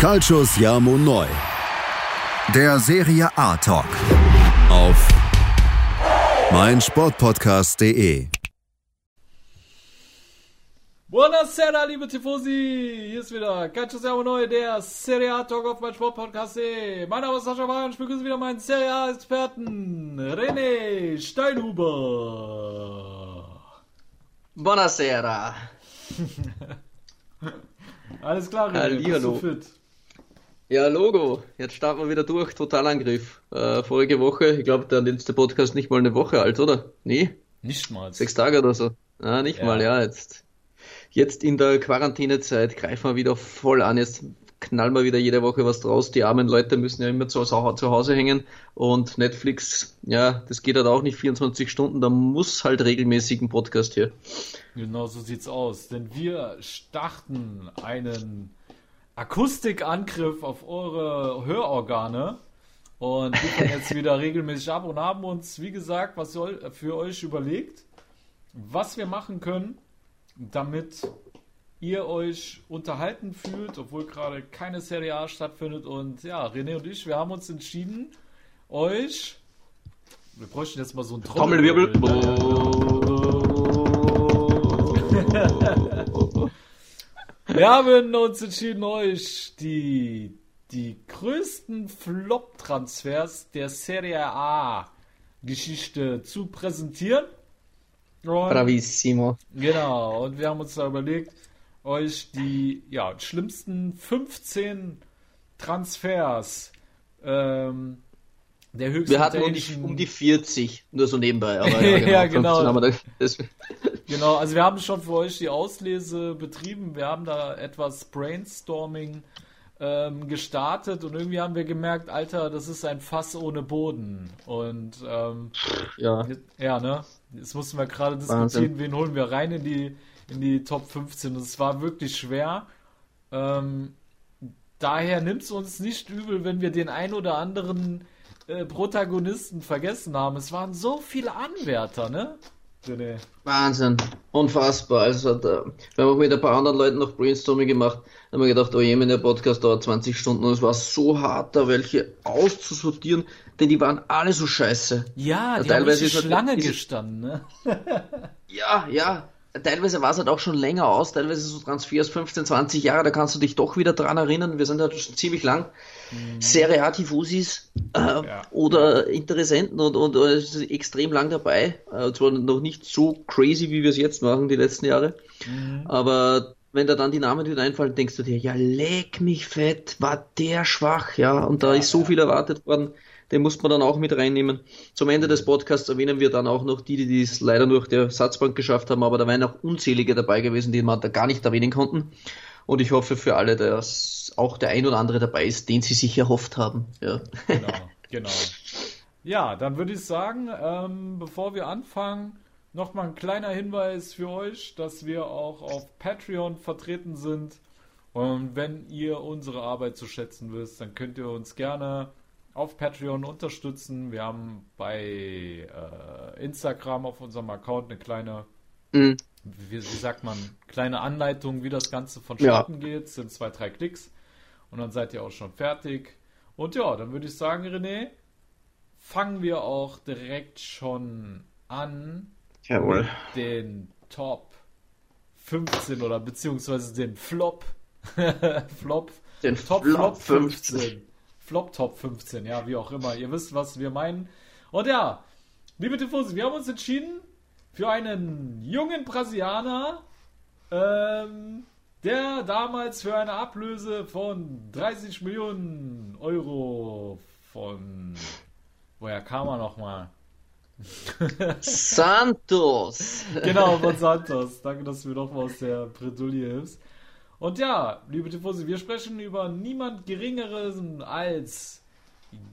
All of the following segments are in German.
Calcius Jamo Neu. Der Serie A Talk. Auf meinsportpodcast.de. Buonasera, liebe Tifosi! Hier ist wieder Calcius Jamo Neu, der Serie A Talk auf meinsportpodcast.de. Mein Name ist Sascha Wahn, ich begrüße wieder meinen Serie A-Experten, René Steinhuber. Buonasera. Alles klar, René, bist du fit? Ja, Logo. Jetzt starten wir wieder durch. Totalangriff. Äh, vorige Woche, ich glaube, der letzte Podcast nicht mal eine Woche alt, oder? Nee? Nicht mal. Sechs Tage oder so. Ah, nicht Ja. mal, ja, jetzt. Jetzt in der Quarantänezeit greifen wir wieder voll an. Jetzt knallen wir wieder jede Woche was draus. Die armen Leute müssen ja immer zu, zu Hause hängen. Und Netflix, ja, das geht halt auch nicht 24 Stunden. Da muss halt regelmäßig ein Podcast hier. Genau so sieht's aus. Denn wir starten einen Akustikangriff auf eure Hörorgane und liefern jetzt wieder regelmäßig ab und haben uns, wie gesagt, was soll für euch überlegt, was wir machen können, damit ihr euch unterhalten fühlt, obwohl gerade keine Serie A stattfindet. Und ja, René und ich, wir haben uns entschieden, euch. Wir bräuchten jetzt mal so einen Wir haben uns entschieden, euch die, die größten Flop-Transfers der Serie A-Geschichte zu präsentieren. Und, Bravissimo. genau, und wir haben uns da überlegt, euch die ja, schlimmsten 15 Transfers ähm, der höchsten Wir hatten um die, um die 40, nur so nebenbei. Aber Ja, genau. 15 haben wir da, das, Genau, also wir haben schon für euch die Auslese betrieben. Wir haben da etwas Brainstorming ähm, gestartet und irgendwie haben wir gemerkt, Alter, das ist ein Fass ohne Boden. Und ähm, ja. ja, ne? Jetzt mussten wir gerade diskutieren, wen holen wir rein in die, in die Top 15. Und es war wirklich schwer. Ähm, daher nimmt es uns nicht übel, wenn wir den ein oder anderen äh, Protagonisten vergessen haben. Es waren so viele Anwärter, ne? René? Wahnsinn. Unfassbar. Also, da, wir haben auch mit ein paar anderen Leuten noch Brainstorming gemacht. Da haben wir gedacht, oh je, der Podcast dauert 20 Stunden und es war so hart, da welche auszusortieren, denn die waren alle so scheiße. Ja, Ja, die haben teilweise ist halt- Schlange ist- gestanden, ne? Ja, ja. Teilweise war es halt auch schon länger aus, teilweise so Transfers 15, 20 Jahre, da kannst du dich doch wieder dran erinnern. Wir sind halt schon ziemlich lang Serie A Tifosis äh, Ja. oder Interessenten und, und, es ist extrem lang dabei. Äh, zwar noch nicht so crazy, wie wir es jetzt machen, die letzten Jahre, aber wenn da dann die Namen wieder einfallen, denkst du dir, ja, leck mich fett, war der schwach, ja, und da Ja, ist so ja. viel erwartet worden, den muss man dann auch mit reinnehmen. Zum Ende des Podcasts erwähnen wir dann auch noch die, die es leider nur auf der Satzbank geschafft haben, aber da wären auch unzählige dabei gewesen, die man da gar nicht erwähnen konnten. Und ich hoffe für alle, dass auch der ein oder andere dabei ist, den sie sich erhofft haben. Ja. Genau, genau. Ja, dann würde ich sagen, ähm, bevor wir anfangen, nochmal ein kleiner Hinweis für euch, dass wir auch auf Patreon vertreten sind. Und wenn ihr unsere Arbeit zu schätzen wisst, dann könnt ihr uns gerne auf Patreon unterstützen. Wir haben bei äh, Instagram auf unserem Account eine kleine Mhm. wie, wie sagt man, kleine Anleitung, wie das Ganze Ja. vonstatten geht. Es sind zwei, drei Klicks und dann seid ihr auch schon fertig. Und ja, dann würde ich sagen, René, fangen wir auch direkt schon an Jawohl. mit den Top 15 oder beziehungsweise den Flop. Flop. Den Top Flop Flop 15. 15. Flop Top 15, ja, wie auch immer. Ihr wisst, was wir meinen. Und ja, liebe Tifosi, wir haben uns entschieden für einen jungen Brasilianer, ähm, der damals für eine Ablöse von 30 Millionen Euro von. Woher kam er nochmal? Santos. Genau, von Santos. Danke, dass du mir nochmal aus der Bredouille hilfst. Und ja, liebe Tifosi, wir sprechen über niemand Geringeres als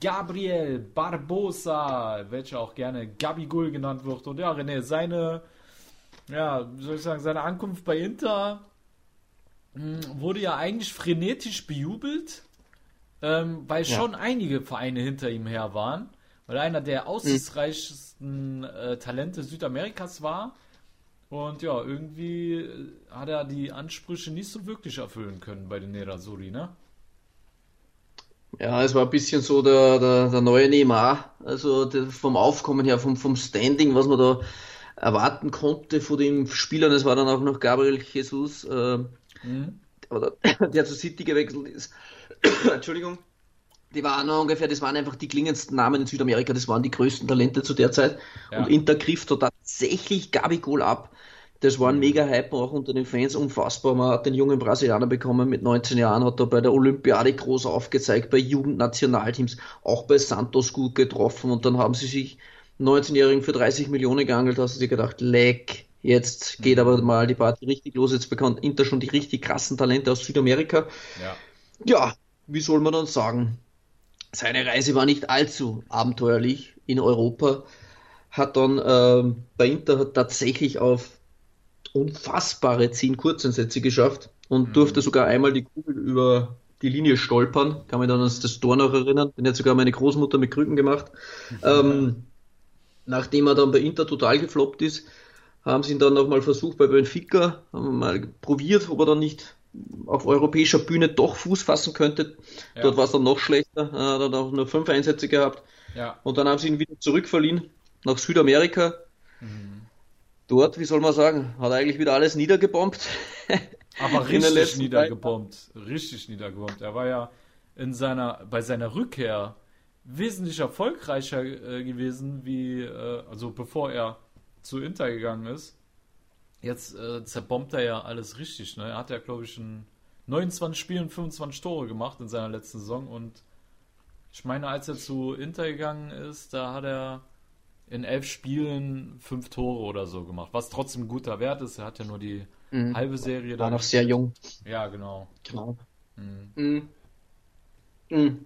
Gabriel Barbosa, welcher auch gerne Gabigol genannt wird. Und ja, René, seine, ja, soll ich sagen, seine Ankunft bei Inter mh, wurde ja eigentlich frenetisch bejubelt, ähm, weil Ja. schon einige Vereine hinter ihm her waren, weil er einer der aussichtsreichsten äh, Talente Südamerikas war. Und ja, irgendwie äh, hat er die Ansprüche nicht so wirklich erfüllen können bei den Nerazzurri, ne? Ja, es war ein bisschen so der, der, der neue Neymar. Also der, vom Aufkommen her, vom, vom Standing, was man da erwarten konnte von den Spielern. Es war dann auch noch Gabriel Jesus, äh, mhm. oder, der zu City gewechselt ist. Entschuldigung. Die waren ungefähr, das waren einfach die klingendsten Namen in Südamerika, das waren die größten Talente zu der Zeit. Ja. Und Inter griff da tatsächlich Gabigol ab. Das war ein mega Hype auch unter den Fans, unfassbar. Man hat den jungen Brasilianer bekommen mit 19 Jahren, hat er bei der Olympiade groß aufgezeigt, bei Jugendnationalteams, auch bei Santos gut getroffen. Und dann haben sie sich 19-Jährigen für 30 Millionen geangelt, hast du dir gedacht, leck, jetzt geht aber mal die Party richtig los, jetzt bekommt Inter schon die richtig krassen Talente aus Südamerika. Ja, ja wie soll man dann sagen? Seine Reise war nicht allzu abenteuerlich in Europa, hat dann äh, bei Inter tatsächlich auf unfassbare 10 Kurzeinsätze geschafft und mhm. durfte sogar einmal die Kugel über die Linie stolpern. Kann mich dann an das Tor noch erinnern. Den hat sogar meine Großmutter mit Krücken gemacht. Mhm. Ähm, nachdem er dann bei Inter total gefloppt ist, haben sie ihn dann nochmal versucht bei Benfica, haben mal probiert, ob er dann nicht auf europäischer Bühne doch Fuß fassen könnte. Ja. Dort war es dann noch schlechter, er hat dann auch nur fünf Einsätze gehabt. Ja. Und dann haben sie ihn wieder zurückverliehen nach Südamerika. Mhm dort, wie soll man sagen, hat er eigentlich wieder alles niedergebombt. Aber richtig niedergebombt. Richtig niedergebombt. Er war ja in seiner, bei seiner Rückkehr wesentlich erfolgreicher äh, gewesen, wie, äh, also bevor er zu Inter gegangen ist. Jetzt äh, zerbombt er ja alles richtig. Ne? Er hat ja, glaube ich, in 29 Spielen 25 Tore gemacht in seiner letzten Saison und ich meine, als er zu Inter gegangen ist, da hat er in elf Spielen fünf Tore oder so gemacht, was trotzdem ein guter Wert ist. Er hat ja nur die mhm. halbe Serie. War noch sehr jung. Ja, genau. Genau. Mhm. Mhm. mhm.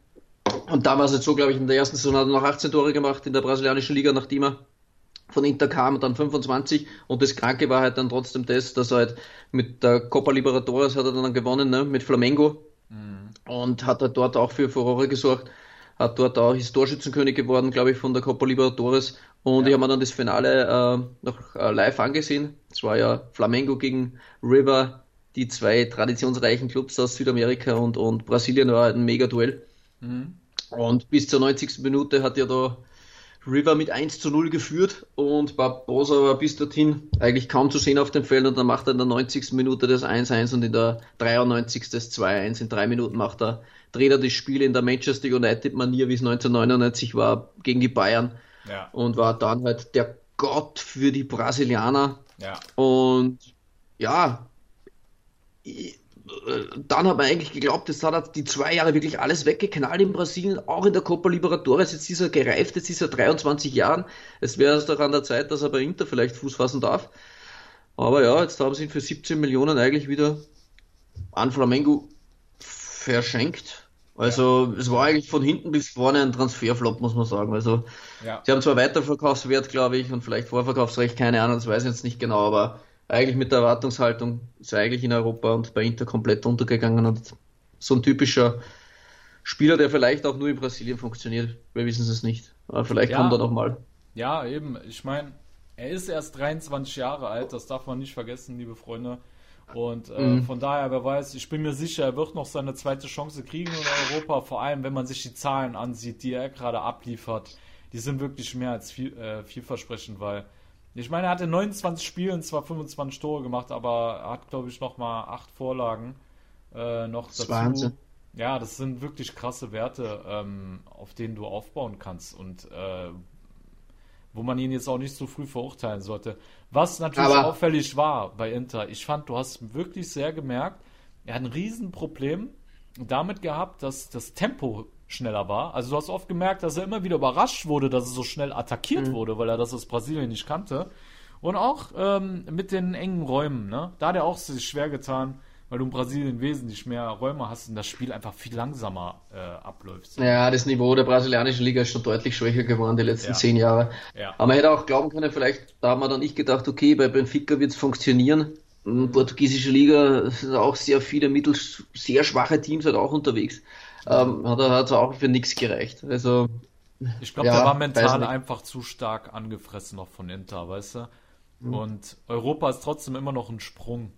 Und da war es jetzt so, glaube ich, in der ersten Saison hat er noch 18 Tore gemacht in der brasilianischen Liga, nachdem er von Inter kam und dann 25 und das Kranke war halt dann trotzdem das, dass er halt mit der Copa Libertadores hat er dann gewonnen, ne, mit Flamengo mhm. und hat halt dort auch für Furore gesorgt, hat dort auch Torschützenkönig geworden, glaube ich, von der Copa Libertadores und ja. ich habe mir dann das Finale äh, noch äh, live angesehen. Es war ja Flamengo gegen River, die zwei traditionsreichen Clubs aus Südamerika und, und Brasilien war ein mega Duell. Mhm. Und bis zur 90. Minute hat ja da River mit 1 zu 0 geführt und Barbosa war bis dorthin eigentlich kaum zu sehen auf dem Feld und dann macht er in der 90. Minute das 1-1 und in der 93. das 2-1. In drei Minuten macht er, dreht er das Spiel in der Manchester United-Manier, wie es 1999 war, gegen die Bayern ja. und war dann halt der Gott für die Brasilianer. Ja. Und ja, dann hat man eigentlich geglaubt, das hat die zwei Jahre wirklich alles weggeknallt in Brasilien, auch in der Copa Libertadores. Jetzt ist er gereift, jetzt ist er 23 Jahren. Es wäre es doch an der Zeit, dass er bei Inter vielleicht Fuß fassen darf. Aber ja, jetzt haben sie ihn für 17 Millionen eigentlich wieder an Flamengo verschenkt. Also es war eigentlich von hinten bis vorne ein Transferflop, muss man sagen. Also ja. sie haben zwar Weiterverkaufswert, glaube ich, und vielleicht Vorverkaufsrecht, keine Ahnung, das weiß ich jetzt nicht genau, aber eigentlich mit der Erwartungshaltung ist er eigentlich in Europa und bei Inter komplett untergegangen und so ein typischer Spieler, der vielleicht auch nur in Brasilien funktioniert. Wir wissen es nicht. Aber vielleicht ja. kommt er noch mal. Ja, eben. Ich meine, er ist erst 23 Jahre alt, das darf man nicht vergessen, liebe Freunde. Und äh, mhm. von daher, wer weiß, ich bin mir sicher, er wird noch seine zweite Chance kriegen in Europa, vor allem wenn man sich die Zahlen ansieht, die er gerade abliefert. Die sind wirklich mehr als viel, äh, vielversprechend, weil ich meine, er hat in 29 Spielen zwar 25 Tore gemacht, aber er hat, glaube ich, noch mal acht Vorlagen äh, noch das dazu. Wahnsinn. Ja, das sind wirklich krasse Werte, ähm, auf denen du aufbauen kannst und äh, wo man ihn jetzt auch nicht so früh verurteilen sollte. Was natürlich aber auffällig war bei Inter, ich fand, du hast wirklich sehr gemerkt, er hat ein Riesenproblem damit gehabt, dass das Tempo schneller war. Also du hast oft gemerkt, dass er immer wieder überrascht wurde, dass er so schnell attackiert mhm. wurde, weil er das aus Brasilien nicht kannte. Und auch ähm, mit den engen Räumen, ne? Da hat er auch sich schwer getan, weil du in Brasilien wesentlich mehr Räume hast und das Spiel einfach viel langsamer äh, abläuft. Ja, das Niveau der brasilianischen Liga ist schon deutlich schwächer geworden die letzten ja. zehn Jahre. Ja. Aber man hätte auch glauben können, vielleicht, da haben wir dann nicht gedacht, okay, bei Benfica wird es funktionieren. In portugiesische Liga sind auch sehr viele mittel sehr schwache Teams halt auch unterwegs ähm, hat er hat auch für nichts gereicht. Also ich glaube, ja, der war mental einfach zu stark angefressen noch von Inter, weißt du? Mhm. Und Europa ist trotzdem immer noch ein Sprung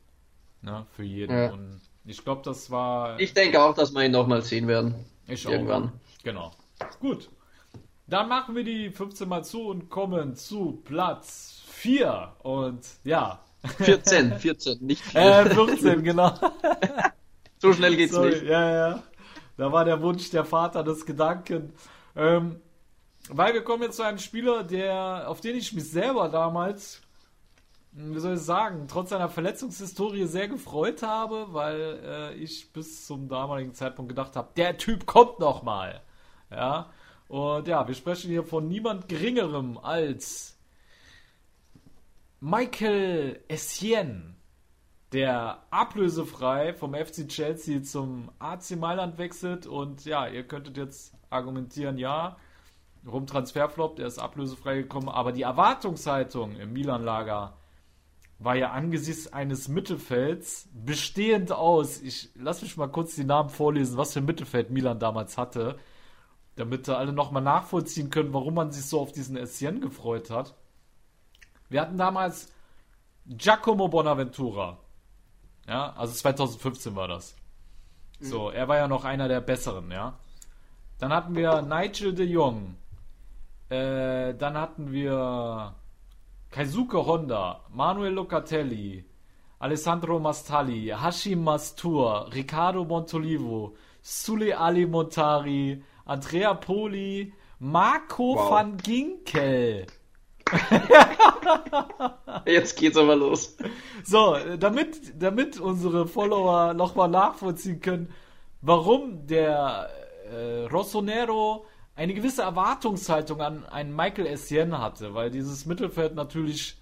ne, für jeden. Ja. Und ich glaube, das war. Ich denke auch, dass wir ihn nochmal sehen werden. Ich Irgendwann. auch. Genau. Gut. Dann machen wir die 15 mal zu und kommen zu Platz 4. Und ja. 14, 14, nicht 4. Äh, 14, genau. so schnell geht's Sorry, nicht. ja, ja. Da war der Wunsch der Vater des Gedanken. Ähm, weil wir kommen jetzt zu einem Spieler, der, auf den ich mich selber damals, wie soll ich sagen, trotz seiner Verletzungshistorie sehr gefreut habe, weil äh, ich bis zum damaligen Zeitpunkt gedacht habe, der Typ kommt noch mal. Ja. Und ja, wir sprechen hier von niemand Geringerem als Michael Essien, der ablösefrei vom FC Chelsea zum AC Mailand wechselt. Und ja, ihr könntet jetzt argumentieren, ja, rum Transferflop, der ist ablösefrei gekommen, aber die Erwartungshaltung im Milan-Lager war ja angesichts eines Mittelfelds bestehend aus. Ich lass mich mal kurz die Namen vorlesen, was für ein Mittelfeld Milan damals hatte, damit da alle nochmal nachvollziehen können, warum man sich so auf diesen Essien gefreut hat. Wir hatten damals Giacomo Bonaventura. Ja, also 2015 war das. So, er war ja noch einer der besseren, ja. Dann hatten wir Nigel de Jong. Äh, dann hatten wir Kaisuke Honda, Manuel Locatelli, Alessandro Mastali, Hashim Mastur, Riccardo Montolivo, Sule Ali Montari, Andrea Poli, Marco Wow. van Ginkel. Jetzt geht's aber los. So, damit, damit unsere Follower nochmal nachvollziehen können, warum der äh, Rossonero eine gewisse Erwartungshaltung an einen Michael Essien hatte, weil dieses Mittelfeld natürlich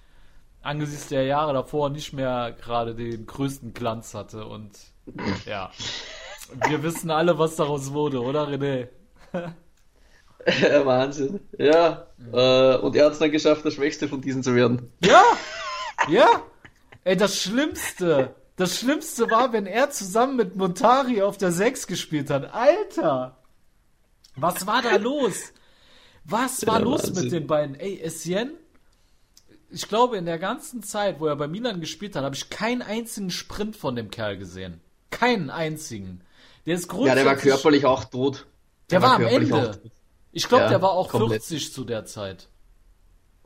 angesichts der Jahre davor nicht mehr gerade den größten Glanz hatte und ja, wir wissen alle, was daraus wurde, oder René? Ja, Wahnsinn. Ja, äh, und er hat es dann geschafft, der Schwächste von diesen zu werden. Ja, ja. Ey, das Schlimmste, das Schlimmste war, wenn er zusammen mit Montari auf der 6 gespielt hat. Alter! Was war da los? Was war Ja, los Wahnsinn. mit den beiden? Ey, Essien, ich glaube, in der ganzen Zeit, wo er bei Milan gespielt hat, habe ich keinen einzigen Sprint von dem Kerl gesehen. Keinen einzigen. Der ist Ja, grundsätzlich... der war körperlich auch tot. Der war am körperlich Ende. Ich glaube, Ja, der war auch komplett. 40 zu der Zeit.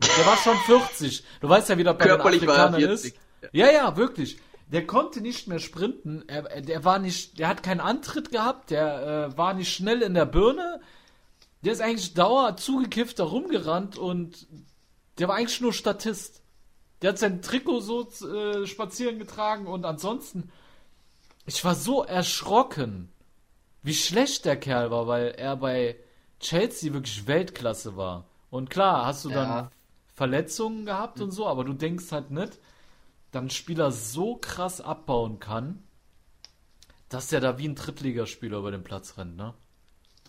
Der war schon 40. Du weißt ja, wie das bei Körperlich den er Afrikanern 40. ist. Ja, ja, wirklich. Der konnte nicht mehr sprinten. Er- der war nicht, der hat keinen Antritt gehabt. Der äh, war nicht schnell in der Birne. Der ist eigentlich dauer zugekifft da rumgerannt und der war eigentlich nur Statist. Der hat sein Trikot so äh, spazieren getragen und ansonsten, ich war so erschrocken, wie schlecht der Kerl war, weil er bei Chelsea wirklich Weltklasse war. Und klar, hast du dann Ja. Verletzungen gehabt und so, aber du denkst halt nicht, dass ein Spieler so krass abbauen kann, dass der da wie ein Drittligaspieler über den Platz rennt, ne?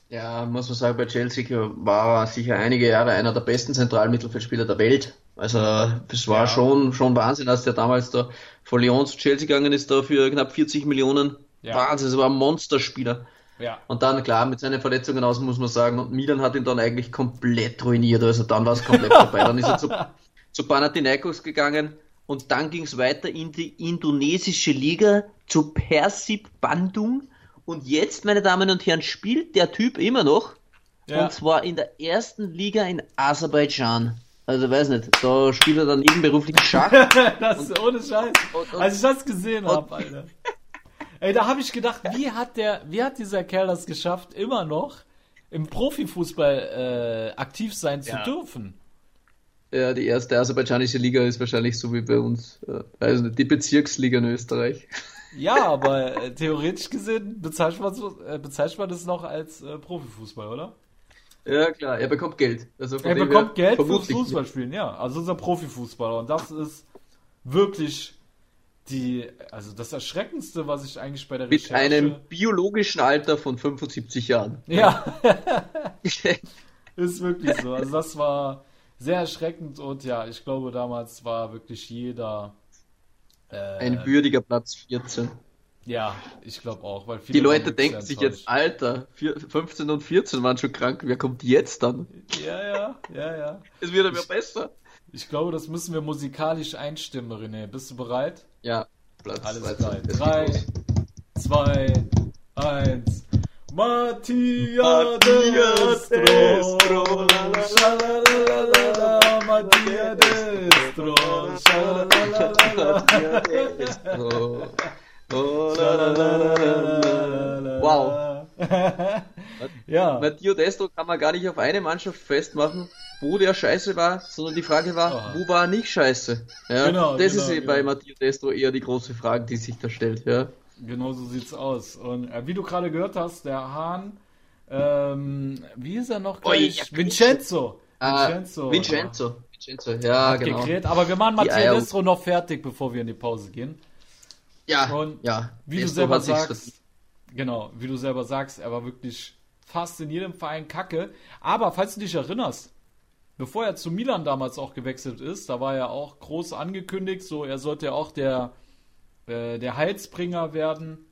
Ja, muss man sagen, bei Chelsea war er sicher einige Jahre einer der besten Zentralmittelfeldspieler der Welt. Also, das war Ja. schon, schon Wahnsinn, als der damals da von Lyon zu Chelsea gegangen ist, da für knapp 40 Millionen. Ja. Wahnsinn, das war ein Monsterspieler. Ja. Und dann, klar, mit seinen Verletzungen aus, muss man sagen, und Milan hat ihn dann eigentlich komplett ruiniert. Also dann war es komplett vorbei. Dann ist er zu, zu Panathinaikos gegangen und dann ging es weiter in die indonesische Liga zu Persib Bandung. Und jetzt, meine Damen und Herren, spielt der Typ immer noch. Ja. Und zwar in der ersten Liga in Aserbaidschan. Also weiß nicht, da spielt er dann nebenberuflich Schach. das ist ohne Scheiß. und- und- Als ich das gesehen habe, Alter. Ey, da habe ich gedacht, wie hat der, wie hat dieser Kerl das geschafft, immer noch im Profifußball äh, aktiv sein zu Ja. dürfen? Ja, die erste aserbaidschanische Liga ist wahrscheinlich so wie bei uns, äh, weiß nicht, die Bezirksliga in Österreich. Ja, aber äh, theoretisch gesehen bezeichnet man, äh, bezeichnet man das noch als äh, Profifußball, oder? Ja, klar, er bekommt Geld. Also Er bekommt Geld fürs Fußballspielen, ja. Also unser Profifußballer. Und das ist wirklich die, also das Erschreckendste, was ich eigentlich bei der Mit Recherche... einem biologischen Alter von 75 Jahren. Ja, ist wirklich so. Also das war sehr erschreckend und ja, ich glaube damals war wirklich jeder. Äh, Ein würdiger Platz 14. ja, ich glaube auch, weil Die Leute denken sich jetzt. Alter, vier- 15 und 14 waren schon krank, wer kommt jetzt dann? Ja, ja, ja, ja. Es wird aber besser. Ich glaube, das müssen wir musikalisch einstimmen, René. Bist du bereit? Ja, Platz Alles 13. klar. Es geht Drei, los. zwei, eins. Mattia Destro, Schalalala, Mattia Destro, Schalalala. Wow. ja. Matteo Destro kann man gar nicht auf eine Mannschaft festmachen, wo der scheiße war, sondern die Frage war, Oh. wo war er nicht scheiße? Ja, Genau, das genau, ist eh genau. bei Matteo Destro eher die große Frage, die sich da stellt. Ja. Genau so sieht's aus. Und äh, wie du gerade gehört hast, der Hahn, ähm, wie ist er noch gleich? ja, Vincenzo. Ah, Vincenzo. Vincenzo. Vincenzo, ja, Hat genau. gekräht, aber wir machen Eier- Destro noch fertig, bevor wir in die Pause gehen. Ja, Und ja. Wie du selber sagst, genau, wie du selber sagst, er war wirklich fast in jedem Verein kacke. Aber falls du dich erinnerst, bevor er zu Milan damals auch gewechselt ist, da war er auch groß angekündigt, so er sollte ja auch der, äh, der Heilsbringer werden.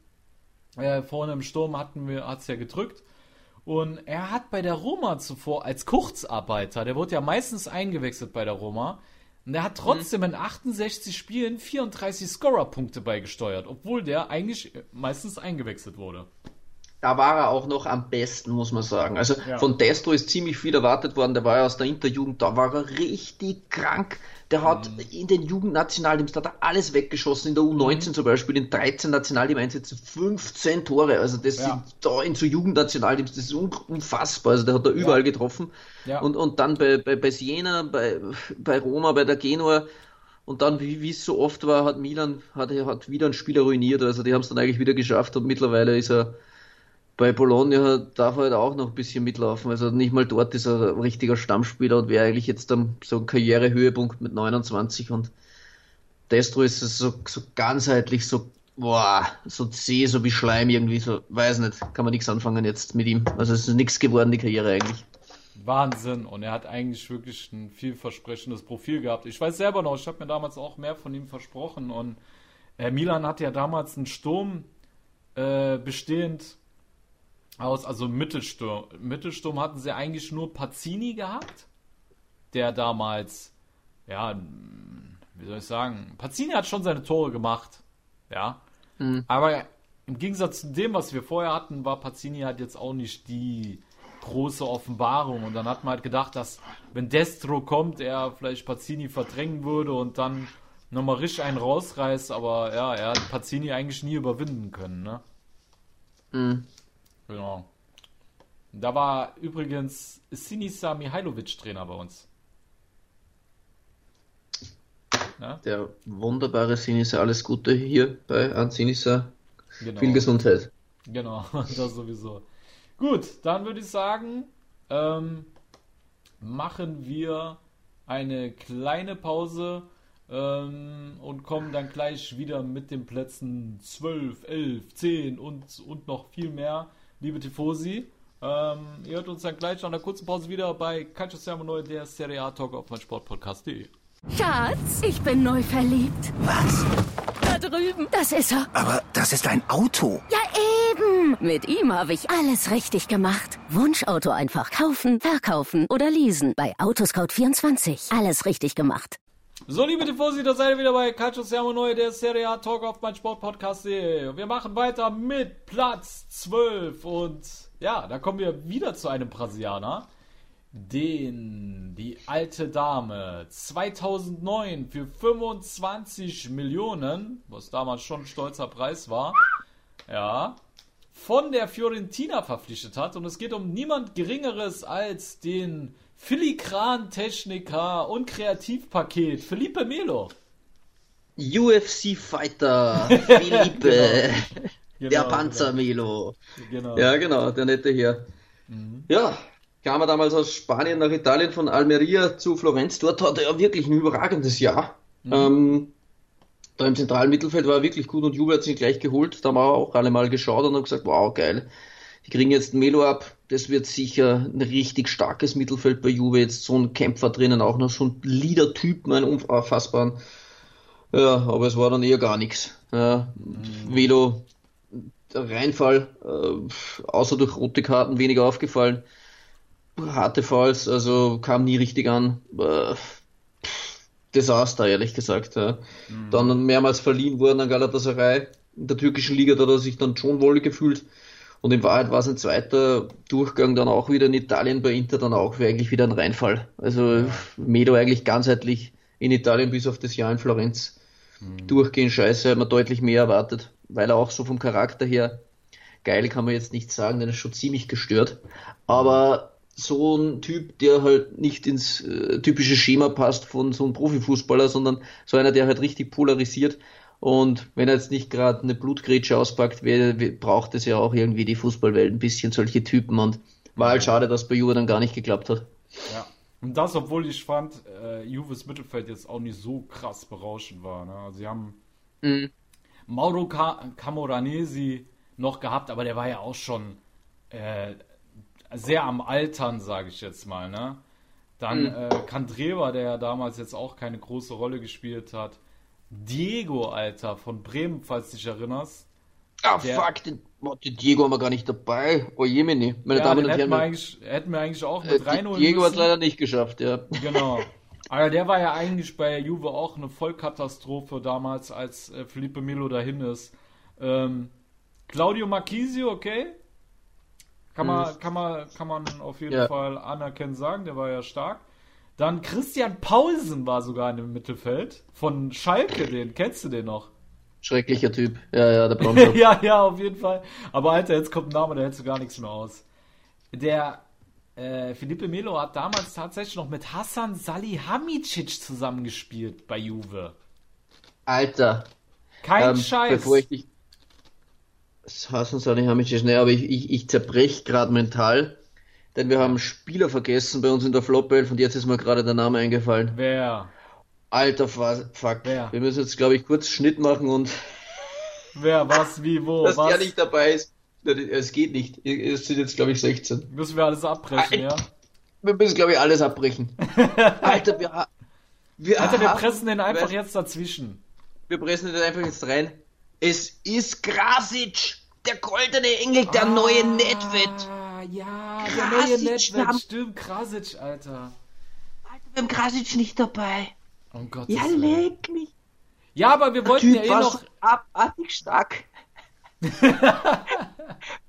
Äh, vorne im Sturm hatten wir, hat's ja gedrückt. Und er hat bei der Roma zuvor als Kurzarbeiter, der wurde ja meistens eingewechselt bei der Roma, und er hat trotzdem in 68 Spielen 34 Scorer-Punkte beigesteuert, obwohl der eigentlich meistens eingewechselt wurde. Da war er auch noch am besten, muss man sagen. Also Ja. von Destro ist ziemlich viel erwartet worden. Der war ja aus der Interjugend, da war er richtig krank. Der hat Mhm. in den Jugendnationalteams, da hat er alles weggeschossen. In der U19 Mhm. zum Beispiel, in 13 Nationalteam-Einsätzen 15 Tore. Also das Ja. sind da in so Jugendnationalteams, das ist un unfassbar. Also der hat da überall getroffen. Ja. Und, und dann bei, bei, bei Siena, bei, bei Roma, bei der Genua. Und dann, wie wie es so oft war, hat Milan hat, hat wieder einen Spieler ruiniert. Also die haben es dann eigentlich wieder geschafft und mittlerweile ist er bei Bologna darf er halt auch noch ein bisschen mitlaufen. Also nicht mal dort ist er ein richtiger Stammspieler und wäre eigentlich jetzt am so ein Karrierehöhepunkt mit 29 und Destro ist es so, so ganzheitlich so, boah, so zäh, so wie Schleim irgendwie, so, weiß nicht, kann man nichts anfangen jetzt mit ihm. Also es ist nichts geworden, die Karriere eigentlich. Wahnsinn. Und er hat eigentlich wirklich ein vielversprechendes Profil gehabt. Ich weiß selber noch, ich habe mir damals auch mehr von ihm versprochen. Und äh, Milan hatte ja damals einen Sturm äh, bestehend aus, also Mittelsturm. Mittelsturm hatten sie eigentlich nur Pazzini gehabt, der damals, ja, wie soll ich sagen, Pazzini hat schon seine Tore gemacht. Ja. Mhm. Aber im Gegensatz zu dem, was wir vorher hatten, war Pazzini halt jetzt auch nicht die große Offenbarung. Und dann hat man halt gedacht, dass wenn Destro kommt, er vielleicht Pazzini verdrängen würde und dann nochmal richtig einen rausreißt. Aber ja, er hat Pazzini eigentlich nie überwinden können. Ne? Mhm. Genau. Da war übrigens Sinisa Mihailovic Trainer bei uns. Ja, Der wunderbare Sinisa, alles Gute hier bei an Sinisa. genau. Viel Gesundheit. Genau, das sowieso. Gut, dann würde ich sagen, ähm, machen wir eine kleine Pause ähm, und kommen dann gleich wieder mit den Plätzen 12, 11, 10 und, und noch viel mehr, liebe Tifosi. Ähm, ihr hört uns dann gleich nach einer kurzen Pause wieder bei Calcio Siamo Neu, der Serie A Talk auf mein Sportpodcast.de. Schatz, ich bin neu verliebt. Was? Da drüben. Das ist er. Aber das ist ein Auto. Ja, eben. Mit ihm habe ich alles richtig gemacht. Wunschauto einfach kaufen, verkaufen oder leasen. Bei Autoscout24. Alles richtig gemacht. So, liebe Tifosi, da seid ihr wieder bei Calcio Siamo Neu, der Serie A Talk auf mein Sportpodcast.de. Wir machen weiter mit Platz 12 und ja, da kommen wir wieder zu einem Brasilianer, den die alte Dame 2009 für 25 Millionen, was damals schon ein stolzer Preis war, ja, von der Fiorentina verpflichtet hat. Und es geht um niemand Geringeres als den Filigran-Techniker und Kreativpaket Felipe Melo. UFC-Fighter, Felipe, Genau, der Panzermelo. Genau. Ja, genau, der nette hier. Ja, kam er damals aus Spanien nach Italien von Almeria zu Florenz. Dort hat er wirklich ein überragendes Jahr. Ähm, da im zentralen Mittelfeld war er wirklich gut und Juve hat sich gleich geholt. Da haben wir auch alle mal geschaut und haben gesagt, wow, geil. Die kriegen jetzt Melo ab. Das wird sicher ein richtig starkes Mittelfeld bei Juve. Jetzt so ein Kämpfer drinnen, auch noch so ein Leader-Typ, einen unfassbaren. Ja, aber es war dann eher gar nichts. Ja, Melo, der Reinfall, äh, außer durch rote Karten weniger aufgefallen. Harte Fouls, also kam nie richtig an. Äh, Desaster, ehrlich gesagt. Ja. Dann mehrmals verliehen worden an Galatasaray. In der türkischen Liga da hat er sich dann schon wohl gefühlt. Und in Wahrheit war sein zweiter Durchgang dann auch wieder in Italien bei Inter dann auch eigentlich wieder ein Reinfall. Also Medo eigentlich ganzheitlich in Italien bis auf das Jahr in Florenz mhm. durchgehend scheiße, hat man deutlich mehr erwartet, weil er auch so vom Charakter her geil kann man jetzt nicht sagen, denn er ist schon ziemlich gestört. Aber so ein Typ, der halt nicht ins äh, typische Schema passt von so einem Profifußballer, sondern so einer, der halt richtig polarisiert. Und wenn er jetzt nicht gerade eine Blutgrätsche auspackt, braucht es ja auch irgendwie die Fußballwelt ein bisschen solche Typen. Und war halt schade, dass bei Juve dann gar nicht geklappt hat. Ja. Und das, obwohl ich fand, äh, Juves Mittelfeld jetzt auch nicht so krass berauschend war. Ne? Also sie haben mhm. Mauro Camoranesi noch gehabt, aber der war ja auch schon äh, sehr am Altern, sage ich jetzt mal. Ne? Dann mhm. äh, Kandreva, der ja damals jetzt auch keine große Rolle gespielt hat. Diego, Alter, von Bremen, falls du dich erinnerst. Ah, der, fuck, den, den, Diego haben wir gar nicht dabei. Oh Jemini, meine ja, Damen und Herren. Hätten, hätten wir eigentlich auch mit äh, reinholen Diego hat es leider nicht geschafft, ja. Genau. Aber der war ja eigentlich bei Juve auch eine Vollkatastrophe damals, als äh, Felipe Melo dahin ist. Ähm, Claudio Marchisio, okay. Kann man, mhm. kann man, kann man auf jeden ja. Fall anerkennen sagen, der war ja stark. Dann Christian Paulsen war sogar in dem Mittelfeld. Von Schalke, den kennst du den noch? Schrecklicher Typ. Ja, ja, der Blonde. ja, ja, auf jeden Fall. Aber Alter, jetzt kommt ein Name, da hältst du gar nichts mehr aus. Der äh, Felipe Melo hat damals tatsächlich noch mit Hassan Salihamidzic zusammengespielt bei Juve. Alter. Kein ähm, Scheiß. Bevor ich dich, Hassan Salihamidzic, ne, aber ich, ich, ich zerbrech gerade mental, denn wir haben Spieler vergessen bei uns in der Flop 11 und jetzt ist mir gerade der Name eingefallen. Wer? Alter Fuck. Wer? Wir müssen jetzt, glaube ich, kurz Schnitt machen und. Wer, was, wie, wo, Dass was? der nicht dabei ist. Es geht nicht. Es sind jetzt, glaube ich, 16. Müssen wir alles abbrechen, Alter, ja? Wir müssen, glaube ich, alles abbrechen. Alter, wir, wir, Alter, wir pressen den einfach jetzt dazwischen. Wir pressen den einfach jetzt rein. Es ist Grasic, der goldene Engel, der ah, neue Nedved. Ja, Krasic, der neue haben... stimmt, Krasic, Alter. Alter, wir haben Krasic nicht dabei. Oh Gott. Ja, leg mich. Ja, aber wir wollten typ ja eh noch. abartig stark.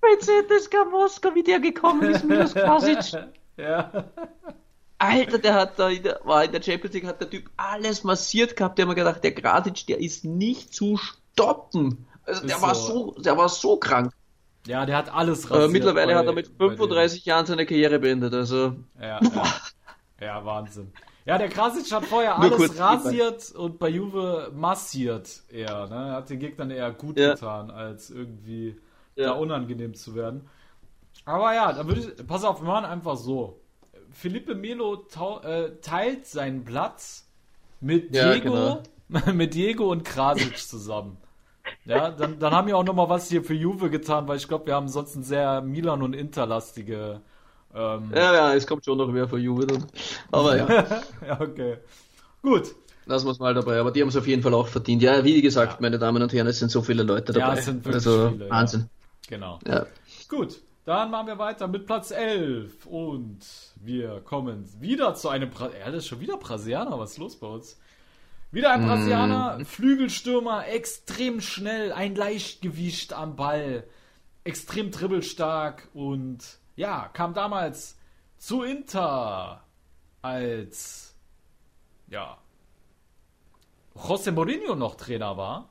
Mercedes Moskau, wie der gekommen ist, minus Krasic. ja. Alter, der hat da in der, war in der Champions League, hat der Typ alles massiert gehabt. Der hat mir gedacht, der Grasic, der ist nicht zu stoppen. Also der so. war so, der war so krank. Ja, der hat alles rasiert. Äh, mittlerweile bei, hat er mit 35 Jahren seine Karriere beendet, also. Ja, ja. ja Wahnsinn. Ja, der Krasic hat vorher Nur alles rasiert und bei Juve massiert eher. Ne? Hat den Gegnern eher gut ja. getan, als irgendwie ja. da unangenehm zu werden. Aber ja, da würde ich, pass auf, wir machen einfach so. Felipe Melo äh, teilt seinen Platz mit Diego, genau. mit Diego und Krasic zusammen. Ja, dann, dann haben wir auch noch mal was hier für Juve getan, weil ich glaube, wir haben sonst ein sehr Milan- und Interlastige. Ähm... Ja, ja, es kommt schon noch mehr für Juve dann. Aber ja. ja, okay. Gut. Lassen wir es mal dabei, aber die haben es auf jeden Fall auch verdient. Ja, wie gesagt, ja. meine Damen und Herren, es sind so viele Leute dabei. Ja, es sind wirklich also, viele. Wahnsinn. Ja. Genau. Ja. Gut, dann machen wir weiter mit Platz 11 und wir kommen wieder zu einem. Bra ja, das ist schon wieder Brasilianer, was ist los bei uns? Wieder ein Brasilianer, mm. Flügelstürmer, extrem schnell, ein Leichtgewicht am Ball, extrem dribbelstark und ja, kam damals zu Inter als ja José Mourinho noch Trainer war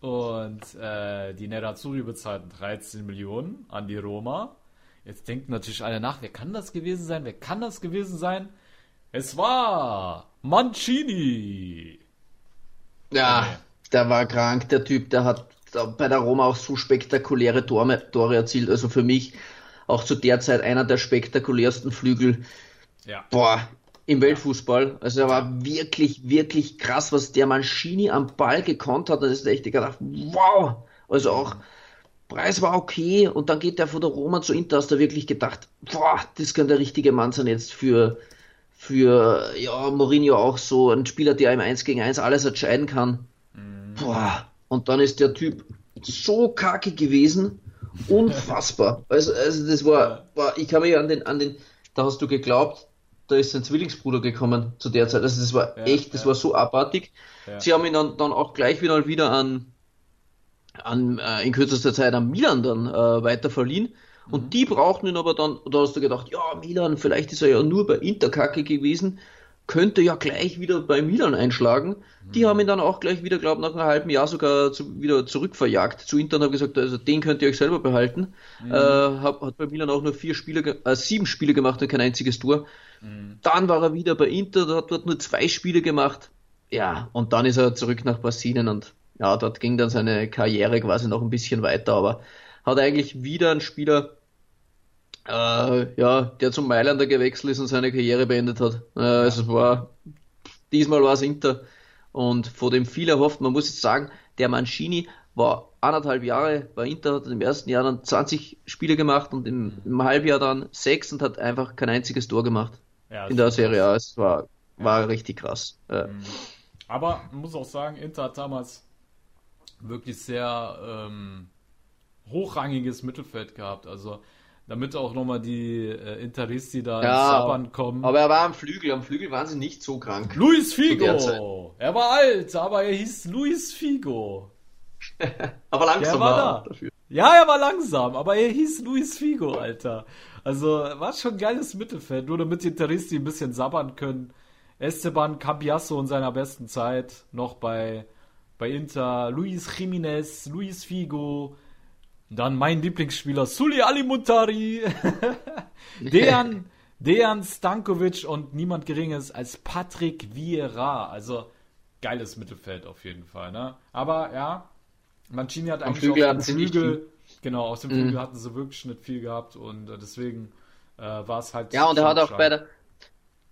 und äh, die Nerazzurri bezahlten 13 Millionen an die Roma. Jetzt denken natürlich alle nach, wer kann das gewesen sein? Wer kann das gewesen sein? Es war Mancini. Ja, okay. der war krank, der Typ, der hat bei der Roma auch so spektakuläre Tore, Tore erzielt. Also für mich auch zu der Zeit einer der spektakulärsten Flügel. Ja. Boah, im Weltfußball. Also er war wirklich, wirklich krass, was der Mancini am Ball gekonnt hat. Und das ist echt gedacht, wow! Also auch Preis war okay und dann geht der von der Roma zu Inter, hast du wirklich gedacht, boah, das kann der richtige Mann sein jetzt für, für, ja, Mourinho auch so, ein Spieler, der im 1 gegen 1 alles entscheiden kann. Mhm. Boah, und dann ist der Typ so kacke gewesen, unfassbar. also, also das war, war, ich kann mich an den, an den, da hast du geglaubt, da ist sein Zwillingsbruder gekommen zu der Zeit. Also das war ja, echt, das ja. war so abartig. Ja. Sie haben ihn dann, dann auch gleich wieder, wieder an an, äh, in kürzester Zeit an Milan dann äh, weiter verliehen. Und mhm. die brauchten ihn aber dann, da hast du gedacht, ja, Milan, vielleicht ist er ja nur bei Interkacke gewesen, könnte ja gleich wieder bei Milan einschlagen. Mhm. Die haben ihn dann auch gleich wieder, glaube nach einem halben Jahr sogar zu, wieder zurückverjagt zu Inter und haben gesagt, also den könnt ihr euch selber behalten. Mhm. Äh, hat, hat bei Milan auch nur vier Spiele, äh, sieben Spiele gemacht und kein einziges Tor. Mhm. Dann war er wieder bei Inter, hat dort nur zwei Spiele gemacht. Ja, und dann ist er zurück nach Brasilien und ja, dort ging dann seine Karriere quasi noch ein bisschen weiter, aber hat eigentlich wieder ein Spieler, äh, ja, der zum Mailander gewechselt ist und seine Karriere beendet hat. Äh, also es war, diesmal war es Inter und vor dem viel erhofft. Man muss jetzt sagen, der Mancini war anderthalb Jahre bei Inter, hat im ersten Jahr dann 20 Spiele gemacht und im, im Halbjahr dann sechs und hat einfach kein einziges Tor gemacht ja, in der Serie A. Es war, war ja. richtig krass. Ja. Mhm. Aber man muss auch sagen, Inter hat damals wirklich sehr ähm, hochrangiges Mittelfeld gehabt. Also damit auch nochmal die äh, Interisti da ja, Sabbern kommen. Aber er war am Flügel, am Flügel waren sie nicht so krank. Luis Figo! Er war alt, aber er hieß Luis Figo. aber langsam war, war da. dafür. Ja, er war langsam, aber er hieß Luis Figo, Alter. Also war schon ein geiles Mittelfeld, nur damit die Interisti ein bisschen sabbern können. Esteban Cambiasso in seiner besten Zeit noch bei bei Inter, Luis Jiménez, Luis Figo, dann mein Lieblingsspieler Suli Alimuntari, Dejan, Dejan Stankovic und niemand Geringes als Patrick Vieira. Also geiles Mittelfeld auf jeden Fall. Ne? Aber ja, Mancini hat eigentlich Flügel auf dem Flügel, genau, aus dem Flügel mhm. hatten sie wirklich nicht viel gehabt und äh, deswegen äh, war es halt. Ja, und er hat auch bei der,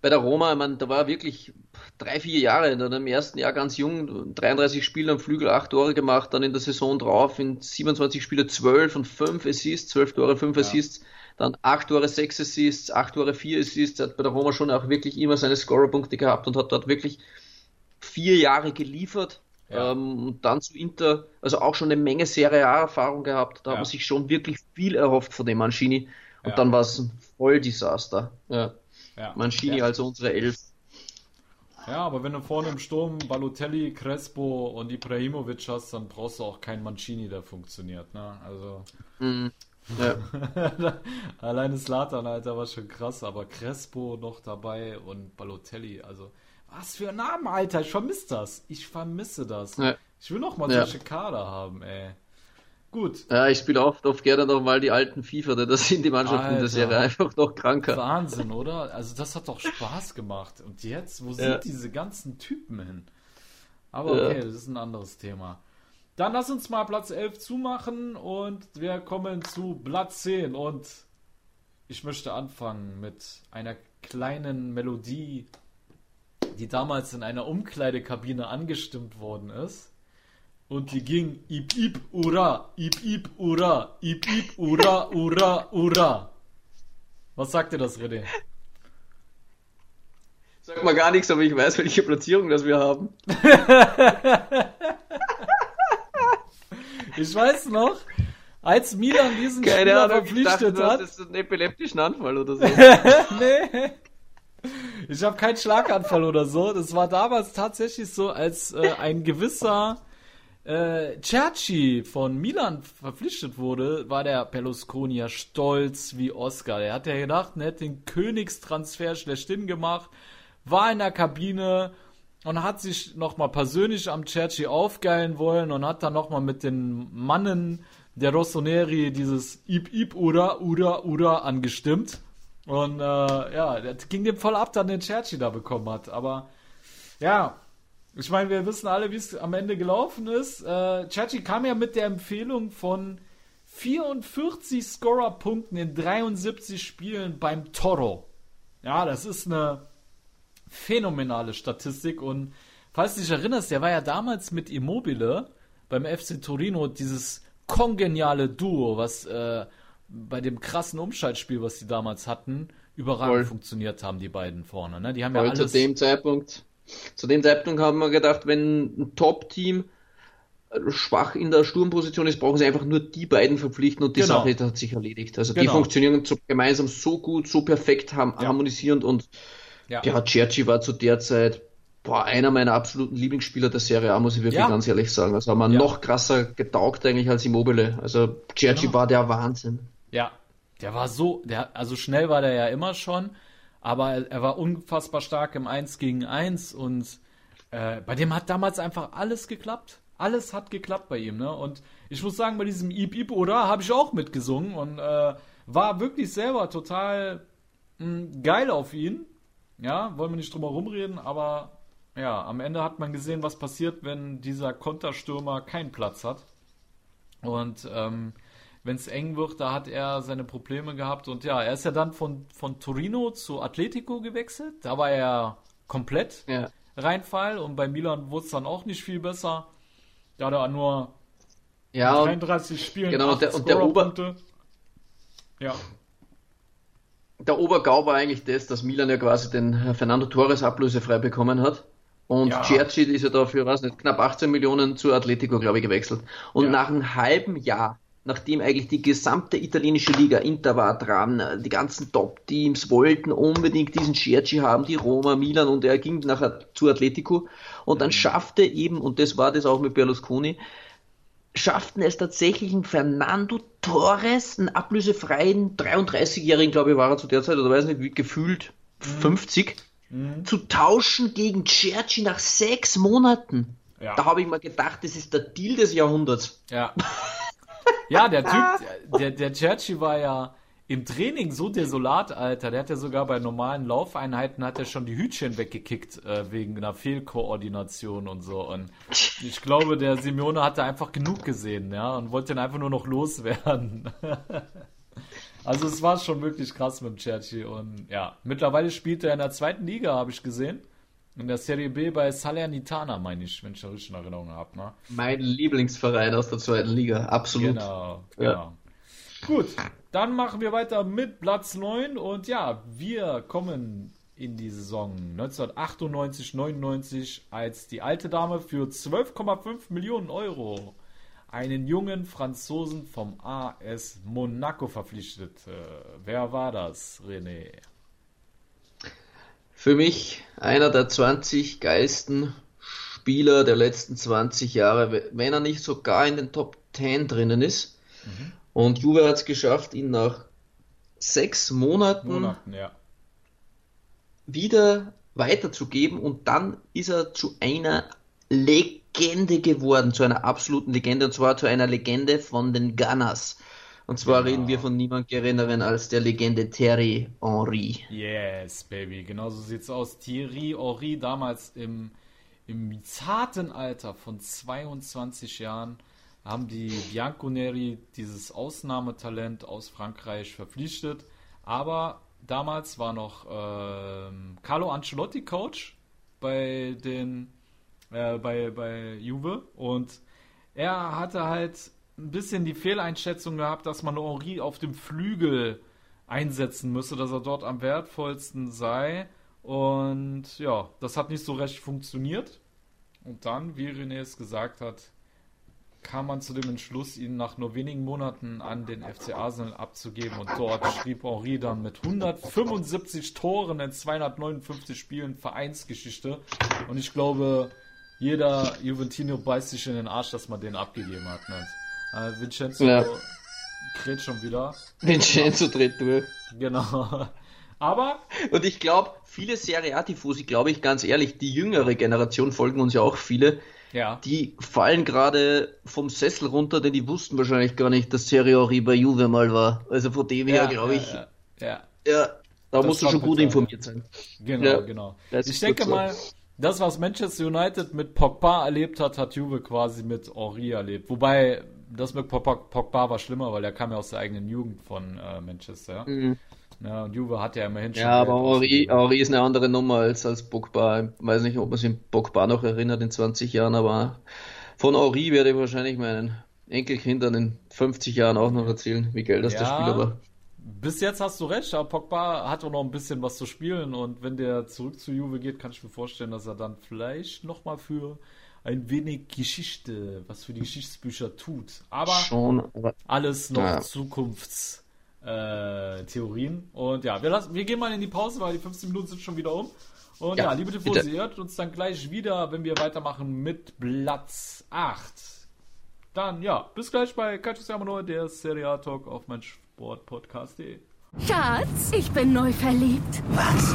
bei der Roma, ich meine, da war er wirklich drei, vier Jahre, dann im ersten Jahr ganz jung, 33 Spiele am Flügel, 8 Tore gemacht, dann in der Saison drauf, in 27 Spiele 12 und 5 Assists, 12 Tore, 5 ja. Assists, dann 8 Tore, 6 Assists, 8 Tore, 4 Assists, hat bei der Roma schon auch wirklich immer seine Scorerpunkte gehabt und hat dort wirklich vier Jahre geliefert. Ja. Ähm, und dann zu Inter, also auch schon eine Menge Serie A-Erfahrung gehabt, da ja. hat man sich schon wirklich viel erhofft von dem Mancini und dann war es ein Volldesaster. Ja. Mancini also unsere Elf. Ja, aber wenn du vorne im Sturm Balotelli, Crespo und Ibrahimovic hast, dann brauchst du auch keinen Mancini, der funktioniert. Ne? Also. Mm, ja. Alleine Slatan, Alter, war schon krass, aber Crespo noch dabei und Balotelli, also. Was für ein Name, Alter, ich vermisse das. Ich vermisse das. Ja. Ich will noch mal ja. solche Kader haben, ey. Gut. Ja, ich spiele oft, oft gerne noch mal die alten FIFA, denn das sind die Mannschaften Alter, der Serie einfach noch kranker. Wahnsinn, oder? Also das hat doch Spaß gemacht. Und jetzt, wo sind diese ganzen Typen hin? Aber okay, ja. das ist ein anderes Thema. Dann lass uns mal Platz 11 zumachen und wir kommen zu Platz 10 und ich möchte anfangen mit einer kleinen Melodie, die damals in einer Umkleidekabine angestimmt worden ist. Und die ging Ip Ip Ura, Ip Ip Ura, Ip Ip Ura, Ura, Ura. Was sagt dir das, René? Sag mal gar nichts, aber ich weiß, welche Platzierung das wir haben. ich weiß noch, als Milan diesen Keine Spieler Ahnung, verpflichtet dachte, hat. Das ist ein epileptischen Anfall oder so. nee. Ich habe keinen Schlaganfall oder so. Das war damals tatsächlich so, als äh, ein gewisser äh, Cerci von Milan verpflichtet wurde, war der Berlusconi ja stolz wie Oscar. Er hat ja gedacht, er hätte den Königstransfer schlechthin gemacht, war in der Kabine und hat sich nochmal persönlich am Cerci aufgeilen wollen und hat dann nochmal mit den Mannen der Rossoneri dieses Ip Ip Ura Ura Ura angestimmt. Und äh, ja, das ging dem voll ab, dann den Cerci da bekommen hat. Aber ja, ich meine, wir wissen alle, wie es am Ende gelaufen ist. Äh, Chachi kam ja mit der Empfehlung von 44 Scorer-Punkten in 73 Spielen beim Toro. Ja, das ist eine phänomenale Statistik und falls du dich erinnerst, der war ja damals mit Immobile beim FC Torino dieses kongeniale Duo, was äh, bei dem krassen Umschaltspiel, was die damals hatten, überragend Voll. funktioniert haben, die beiden vorne. Ne? Die haben Voll ja alles, zu dem Zeitpunkt zu dem Zeitpunkt haben wir gedacht, wenn ein Top-Team schwach in der Sturmposition ist, brauchen sie einfach nur die beiden verpflichten und die genau. Sache hat sich erledigt. Also genau. die funktionieren so gemeinsam so gut, so perfekt, haben, ja. harmonisierend und ja, ja Cerci war zu der Zeit boah, einer meiner absoluten Lieblingsspieler der Serie A, muss ich wirklich Ja. ganz ehrlich sagen. Also haben wir Ja. noch krasser getaugt eigentlich als Immobile. Also Cerci Genau. war der Wahnsinn. Ja, der war so, der, also schnell war der ja immer schon, aber er, war unfassbar stark im 1 gegen 1 und äh, bei dem hat damals einfach alles geklappt. Alles hat geklappt bei ihm, ne? Und ich muss sagen, bei diesem Ip Ip oder habe ich auch mitgesungen und äh, war wirklich selber total mh, geil auf ihn. Ja, wollen wir nicht drum herum reden, aber ja, am Ende hat man gesehen, was passiert, wenn dieser Konterstürmer keinen Platz hat. Und ähm, wenn es eng wird, da hat er seine Probleme gehabt. Und ja, er ist ja dann von, von Torino zu Atletico gewechselt. Da war er komplett Ja. Reinfall. Und bei Milan wurde es dann auch nicht viel besser. Da hat er nur Ja, und 33 Spielen genau, und der- und der Scorerpunkte. Ja, der Obergau war eigentlich das, dass Milan ja quasi den Fernando Torres ablösefrei bekommen hat. Und Ja. Cerci ist ja dafür, weiß nicht, knapp 18 Millionen zu Atletico, glaube ich, gewechselt. Und Ja. nach einem halben Jahr, nachdem eigentlich die gesamte italienische Liga, Inter war dran, die ganzen Top-Teams wollten unbedingt diesen Cerci haben, die Roma, Milan, und er ging nachher zu Atletico. Und dann schaffte eben, und das war das auch mit Berlusconi, schafften es tatsächlich ein Fernando Torres, einen ablösefreien 33-Jährigen, glaube ich, war er zu der Zeit, oder weiß nicht, wie gefühlt 50, zu tauschen gegen Cerci nach sechs Monaten. Ja. Da habe ich mir gedacht, das ist der Deal des Jahrhunderts. ja. Ja, der Typ, der, der Cerci war ja im Training so desolat, Alter. Der hat ja sogar bei normalen Laufeinheiten hat er schon die Hütchen weggekickt äh, wegen einer Fehlkoordination und so. Und ich glaube, der Simeone hatte einfach genug gesehen, ja, und wollte ihn einfach nur noch loswerden. also es war schon wirklich krass mit dem Cerci und ja, mittlerweile spielt er in der zweiten Liga, habe ich gesehen. In der Serie B bei Salernitana, meine ich, wenn ich eine richtige Erinnerung habe, ne? Mein Lieblingsverein aus der zweiten Liga, absolut. Genau, Ja. genau. Gut, dann machen wir weiter mit Platz 9 und ja, wir kommen in die Saison 1998-99 als die alte Dame für 12,5 Millionen Euro einen jungen Franzosen vom AS Monaco verpflichtet. Äh, wer war das, René? Für mich einer der 20 geilsten Spieler der letzten 20 Jahre, wenn er nicht sogar in den Top 10 drinnen ist. Und Juve hat es geschafft, ihn nach sechs Monaten Monaten, ja. wieder weiterzugeben und dann ist er zu einer Legende geworden, zu einer absoluten Legende und zwar zu einer Legende von den Gunners. Und zwar Genau. reden wir von niemand geringeren als der Legende Thierry Henry. Yes, Baby, genau so sieht's aus. Thierry Henry damals im, im zarten Alter von 22 Jahren haben die Bianconeri dieses Ausnahmetalent aus Frankreich verpflichtet. Aber damals war noch ähm, Carlo Ancelotti Coach bei den äh, bei, bei Juve und er hatte halt ein bisschen die Fehleinschätzung gehabt, dass man Henri auf dem Flügel einsetzen müsse, dass er dort am wertvollsten sei. Und ja, das hat nicht so recht funktioniert. Und dann, wie René es gesagt hat, kam man zu dem Entschluss, ihn nach nur wenigen Monaten an den FC Arsenal abzugeben. Und dort schrieb Henri dann mit 175 Toren in 259 Spielen Vereinsgeschichte. Und ich glaube, jeder Juventino beißt sich in den Arsch, dass man den abgegeben hat. Ne? Äh, Vincenzo Ja. kräht schon wieder. Vincenzo dreht durch. Genau. Aber Und ich glaube, viele Serie A-Tifosi, glaube ich ganz ehrlich, die jüngere Generation folgen uns ja auch viele, ja, die fallen gerade vom Sessel runter, denn die wussten wahrscheinlich gar nicht, dass Serie Henry bei Juve mal war. Also von dem her, glaube ich, Ja, ja, ja, da Das musst du schon gut informiert sein. genau, Ja, genau. Ich denke so. mal, das, was Manchester United mit Pogba erlebt hat, hat Juve quasi mit Henri erlebt. Wobei, das mit Pogba, war schlimmer, weil er kam ja aus der eigenen Jugend von äh, Manchester. Mhm. Ja, und Juve hat ja immerhin schon. Ja, aber. Henry ist eine andere Nummer als, als Pogba. Ich weiß nicht, ob man sich an Pogba noch erinnert in 20 Jahren, aber von Henry werde ich wahrscheinlich meinen Enkelkindern in 50 Jahren auch noch erzählen, wie geil das der Ja. Spieler war. Bis jetzt hast du recht, aber Pogba hat auch noch ein bisschen was zu spielen und wenn der zurück zu Juve geht, kann ich mir vorstellen, dass er dann vielleicht nochmal für ein wenig Geschichte, was für die Geschichtsbücher tut. Aber Schon, aber alles noch Ja. Zukunftsmusik. äh, Theorien. Und ja, wir, lassen, wir gehen mal in die Pause, weil die 15 Minuten sind schon wieder um. Und ja, Ja, liebe Tifosi, bitte. ihr hört uns dann gleich wieder, wenn wir weitermachen mit Platz 8. Dann, ja, bis gleich bei Calcio Siamo der Serie Talk auf mein Sportpodcast.de. Schatz, ich bin neu verliebt. Was?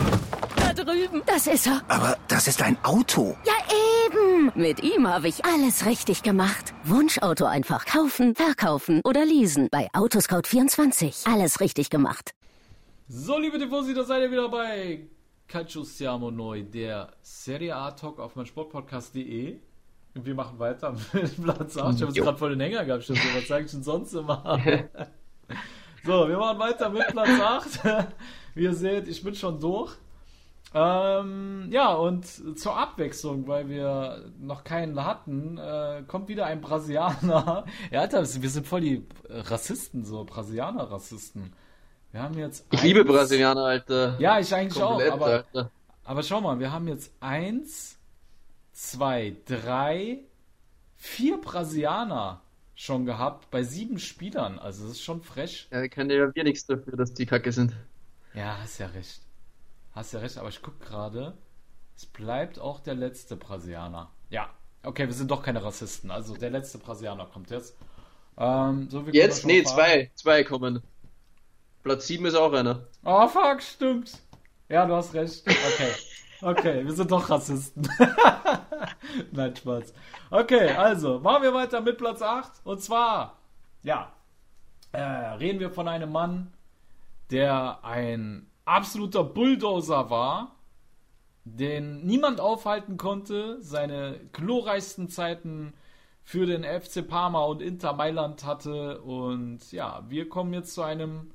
Da drüben. Das ist er. Aber das ist ein Auto. Ja, eben. Mit ihm habe ich alles richtig gemacht. Wunschauto einfach kaufen, verkaufen oder leasen. Bei Autoscout24. Alles richtig gemacht. So, liebe Tifosi, da seid ihr wieder bei Calcio Siamo Noi, der Serie A Talk auf mein Sportpodcast.de. Und wir machen weiter mit Platz 8. Ich habe Jo. gerade voll den Hänger gehabt, Stimmt, was sage ich denn sonst immer? so, wir machen weiter mit Platz 8. Wie ihr seht, ich bin schon durch. Ähm, ja, und zur Abwechslung, weil wir noch keinen hatten, äh, kommt wieder ein Brasilianer. Ja, Alter, wir sind voll die Rassisten, so Brasilianer-Rassisten. Wir haben jetzt. Ich eins- liebe Brasilianer, Alter. Ja, ich eigentlich auch, Komplett, aber, Alter. aber schau mal, wir haben jetzt eins, zwei, drei, vier Brasilianer schon gehabt bei sieben Spielern. Also das ist schon frech. Ja, können ja wir nichts dafür, dass die Kacke sind. Ja, hast ja recht. Hast ja recht, aber ich guck gerade. Es bleibt auch der letzte Brasilianer. Ja, okay, wir sind doch keine Rassisten. Also der letzte Brasilianer kommt jetzt. Ähm, so wir Jetzt, nee, zwei. Zwei kommen. Platz 7 ist auch einer. Oh, fuck, stimmt. Ja, du hast recht. Okay. Okay, wir sind doch Rassisten. Nein, Spaß. Okay, also, machen wir weiter mit Platz 8. Und zwar, ja, äh, reden wir von einem Mann, der ein absoluter Bulldozer war, den niemand aufhalten konnte, seine glorreichsten Zeiten für den FC Parma und Inter Mailand hatte. Und ja, wir kommen jetzt zu einem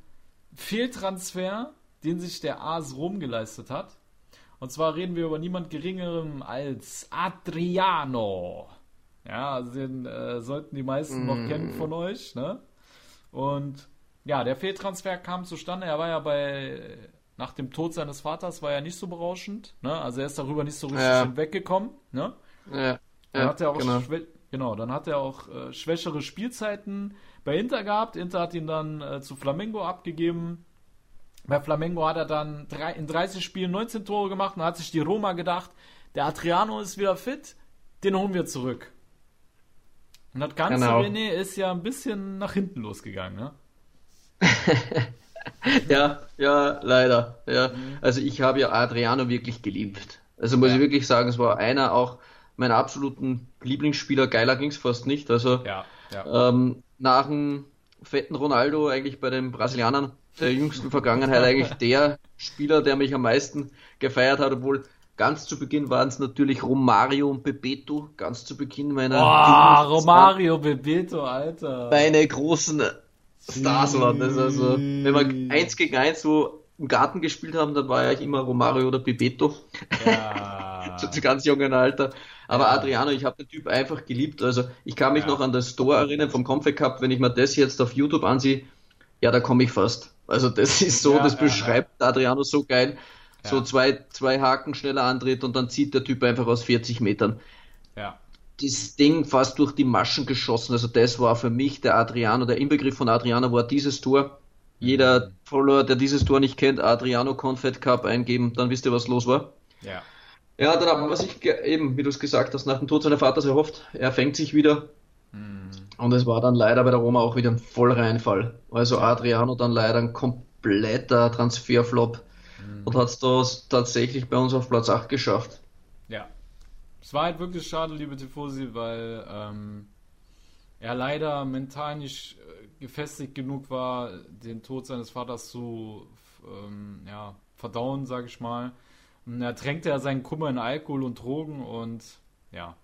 Fehltransfer, den sich der AS Rom geleistet hat. Und zwar reden wir über niemand Geringerem als Adriano. Ja, also den äh, sollten die meisten noch kennen von euch, ne? Und ja, der Fehltransfer kam zustande. Er war ja bei, nach dem Tod seines Vaters, war er nicht so berauschend, ne? Also er ist darüber nicht so richtig Ja. hinweggekommen, ne? Ja, Dann ja hat er auch genau. genau, dann hat er auch äh, schwächere Spielzeiten bei Inter gehabt. Inter hat ihn dann äh, zu Flamengo abgegeben. Bei Flamengo hat er dann drei, in 30 Spielen 19 Tore gemacht und hat sich die Roma gedacht, der Adriano ist wieder fit, den holen wir zurück. Und das ganze Genau. René ist ja ein bisschen nach hinten losgegangen, ne? Ja, ja, leider. Ja. Also ich habe ja Adriano wirklich geliebt. Also muss Ja. ich wirklich sagen, es war einer auch meiner absoluten Lieblingsspieler. Geiler ging's fast nicht. Also Ja, ja. ähm, nach dem fetten Ronaldo eigentlich bei den Brasilianern der jüngsten Vergangenheit eigentlich der Spieler, der mich am meisten gefeiert hat, obwohl ganz zu Beginn waren es natürlich Romario und Bebeto, ganz zu Beginn meiner Boah, Romario Bebeto, Alter. meine großen Stars waren das. Also, wenn wir eins gegen eins so im Garten gespielt haben, dann war ja ich immer Romario oder Bebeto, Ja. zu, ganz jungen Alter. Aber Ja. Adriano, ich habe den Typ einfach geliebt. Also ich kann mich Ja. noch an das Tor erinnern vom Confed Cup, wenn ich mir das jetzt auf YouTube ansehe, ja, da komme ich fast. Also das ist so, Ja, das beschreibt Adriano so geil. So zwei, zwei Haken schneller antritt und dann zieht der Typ einfach aus 40 Metern. Das Ding fast durch die Maschen geschossen. Also das war für mich der Adriano, der Inbegriff von Adriano war dieses Tor. Jeder Follower, der dieses Tor nicht kennt, Adriano Confed Cup eingeben, dann wisst ihr, was los war. Ja. Ja, dann hat man sich eben, wie du es gesagt hast, nach dem Tod seines Vaters erhofft, er fängt sich wieder. Und es war dann leider bei der Roma auch wieder ein Vollreinfall. Also Adriano dann leider ein kompletter Transferflop und hat es da tatsächlich bei uns auf Platz 8 geschafft. Es war halt wirklich schade, liebe Tifosi, weil ähm, er leider mental nicht äh, gefestigt genug war, den Tod seines Vaters zu ähm, ja, verdauen, sage ich mal. Und er tränkte ja seinen Kummer in Alkohol und Drogen und ja,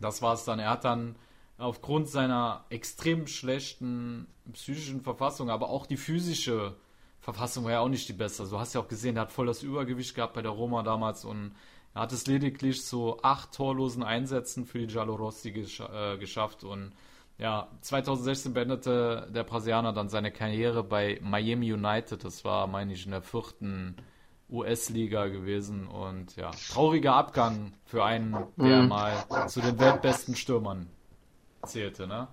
das war's dann. Er hat dann aufgrund seiner extrem schlechten psychischen Verfassung, aber auch die physische Verfassung war ja auch nicht die beste. Also, du hast ja auch gesehen, er hat voll das Übergewicht gehabt bei der Roma damals und er hat es lediglich zu acht torlosen Einsätzen für die Giallorossi gesch äh, geschafft und ja, 2016 beendete der Brasilianer dann seine Karriere bei Miami United. Das war, meine ich, in der vierten US-Liga gewesen und ja, trauriger Abgang für einen, der mal zu den weltbesten Stürmern zählte, ne?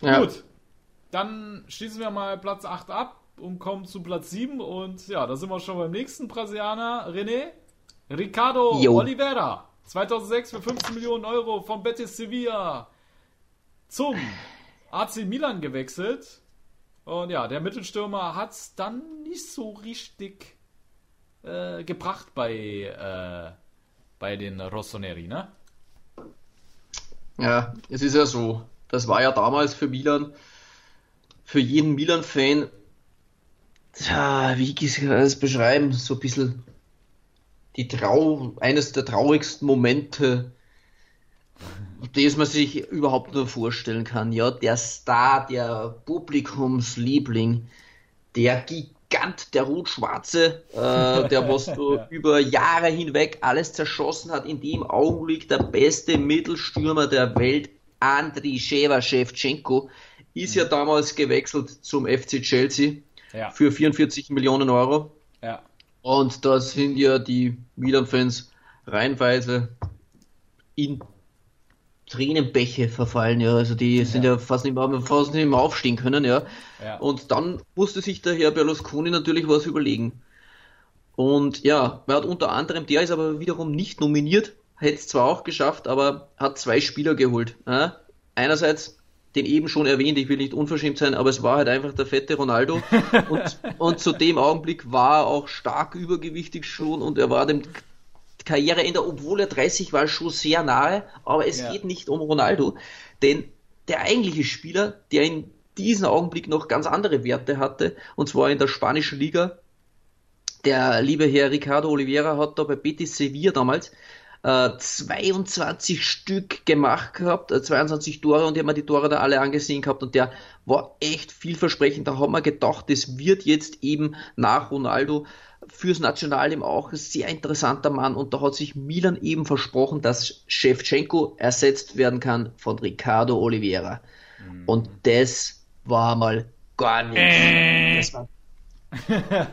Ja. Gut. dann schließen wir mal Platz 8 ab und kommen zu Platz 7. Und ja, da sind wir schon beim nächsten Brasilianer. René, Ricardo Jo. Oliveira. 2006 für 15 Millionen Euro von Betis Sevilla zum AC Milan gewechselt. Und ja, der Mittelstürmer hat es dann nicht so richtig äh, gebracht bei, äh, bei den Rossoneri, ne? Ja, es ist ja so. Das war ja damals für Milan, für jeden Milan-Fan, tja, wie kann ich das beschreiben? So ein bisschen die Trau, eines der traurigsten Momente, das man sich überhaupt nur vorstellen kann. Ja, der Star, der Publikumsliebling, der Gigant, der Rot-Schwarze, äh, der was du über Jahre hinweg alles zerschossen hat, in dem Augenblick der beste Mittelstürmer der Welt, Andriy Shevchenko, ist ja damals gewechselt zum FC Chelsea Ja. für 44 Millionen Euro. Und da sind ja die Milan-Fans reihenweise in Tränenbäche verfallen, ja. Also die sind ja, fast nicht mehr, fast nicht mehr aufstehen können, ja. Ja. Und dann musste sich der Herr Berlusconi natürlich was überlegen. Und ja, er hat unter anderem, der ist aber wiederum nicht nominiert, hätte es zwar auch geschafft, aber hat zwei Spieler geholt. Ja? Einerseits den eben schon erwähnt, ich will nicht unverschämt sein, aber es war halt einfach der fette Ronaldo. Und, und zu dem Augenblick war er auch stark übergewichtig schon und er war dem Karriereende, obwohl er 30 war, schon sehr nahe. Aber es Ja. geht nicht um Ronaldo, denn der eigentliche Spieler, der in diesem Augenblick noch ganz andere Werte hatte, und zwar in der spanischen Liga, der liebe Herr Ricardo Oliveira hat da bei Betis Sevilla damals äh, 22 Stück gemacht gehabt, äh, 22 Tore und ich habe mir die Tore da alle angesehen gehabt und der war echt vielversprechend. Da haben wir gedacht, das wird jetzt eben nach Ronaldo fürs Nationalteam auch ein sehr interessanter Mann und da hat sich Milan eben versprochen, dass Shevchenko ersetzt werden kann von Ricardo Oliveira. Und das war mal gar nichts. Das war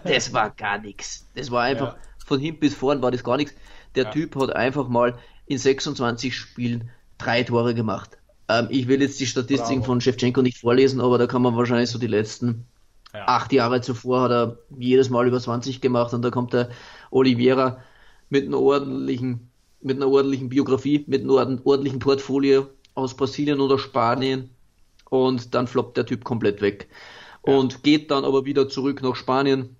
das war gar nichts. Das war einfach, Ja. von hinten bis vorn war das gar nichts. Der Ja. Typ hat einfach mal in 26 Spielen drei Tore gemacht. Ähm, ich will jetzt die Statistiken Bravo. von Shevchenko nicht vorlesen, aber da kann man wahrscheinlich so die letzten Ja. acht Jahre zuvor hat er jedes Mal über 20 gemacht und da kommt der Oliveira mit einer ordentlichen, mit einer ordentlichen Biografie, mit einem ord- ordentlichen Portfolio aus Brasilien oder Spanien und dann floppt der Typ komplett weg und geht dann aber wieder zurück nach Spanien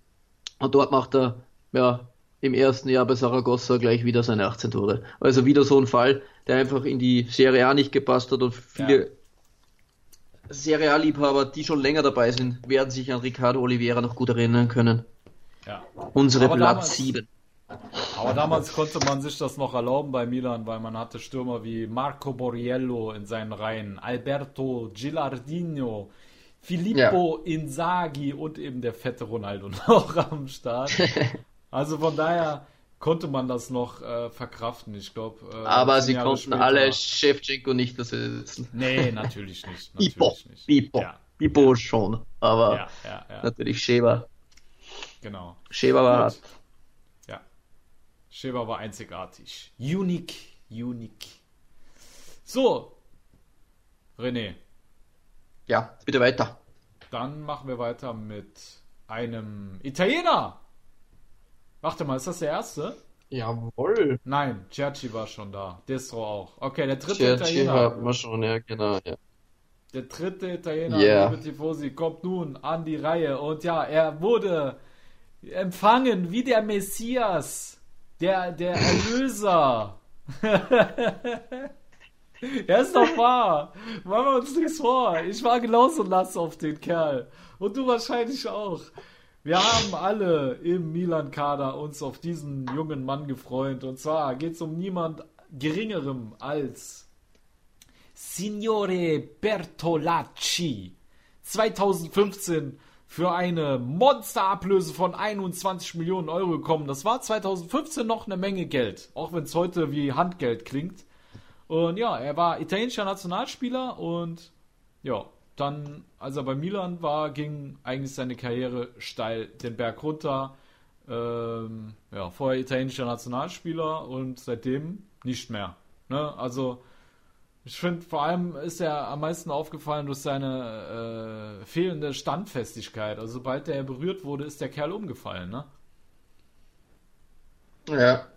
und dort macht er ja im ersten Jahr bei Saragossa gleich wieder seine 18 Tore. Also wieder so ein Fall, der einfach in die Serie A nicht gepasst hat und viele Ja. Serie A-Liebhaber, die schon länger dabei sind, werden sich an Ricardo Oliveira noch gut erinnern können. ja. Unsere Aber Platz damals- 7. Aber damals konnte man sich das noch erlauben bei Milan, weil man hatte Stürmer wie Marco Borriello in seinen Reihen, Alberto Gilardino, Filippo Inzaghi und eben der fette Ronaldo noch am Start. Also von daher konnte man das noch äh, verkraften, ich glaube. Äh, Aber 18 sie Jahre konnten später- alle Shevchenko nicht ersetzen. Nee, natürlich nicht. Bipo, Natürlich nicht. Bipo, Ja, Bipo schon. Aber ja, ja, ja, natürlich Sheva. genau. Sheva war Gut. Ja. Sheva war einzigartig. Unique, unique. So. René, Ja, bitte weiter. dann machen wir weiter mit einem Italiener. Warte mal, ist das der erste? Jawohl. Nein, Cerci war schon da. Destro auch. Okay, der dritte Cerci Italiener. hat man schon, ja, genau. Ja. Der dritte Italiener, Yeah. liebe Tifosi, kommt nun an die Reihe. Und ja, er wurde empfangen wie der Messias, der, der Erlöser. er ist doch wahr. Machen wir uns nichts vor. Ich war genauso nass auf den Kerl. Und du wahrscheinlich auch. Wir haben alle im Milan-Kader uns auf diesen jungen Mann gefreut. Und zwar geht es um niemand Geringerem als Signore Bertolacci 2015 für eine Monsterablöse von 21 Millionen Euro gekommen. Das war 2015 noch eine Menge Geld, auch wenn es heute wie Handgeld klingt. Und ja, er war italienischer Nationalspieler und ja, dann, als er bei Milan war, ging eigentlich seine Karriere steil den Berg runter. Ähm, ja, vorher italienischer Nationalspieler und seitdem nicht mehr. Ne? Also Ich finde, vor allem ist er am meisten aufgefallen durch seine äh, fehlende Standfestigkeit. Also sobald der berührt wurde, ist der Kerl umgefallen, ne? Ja.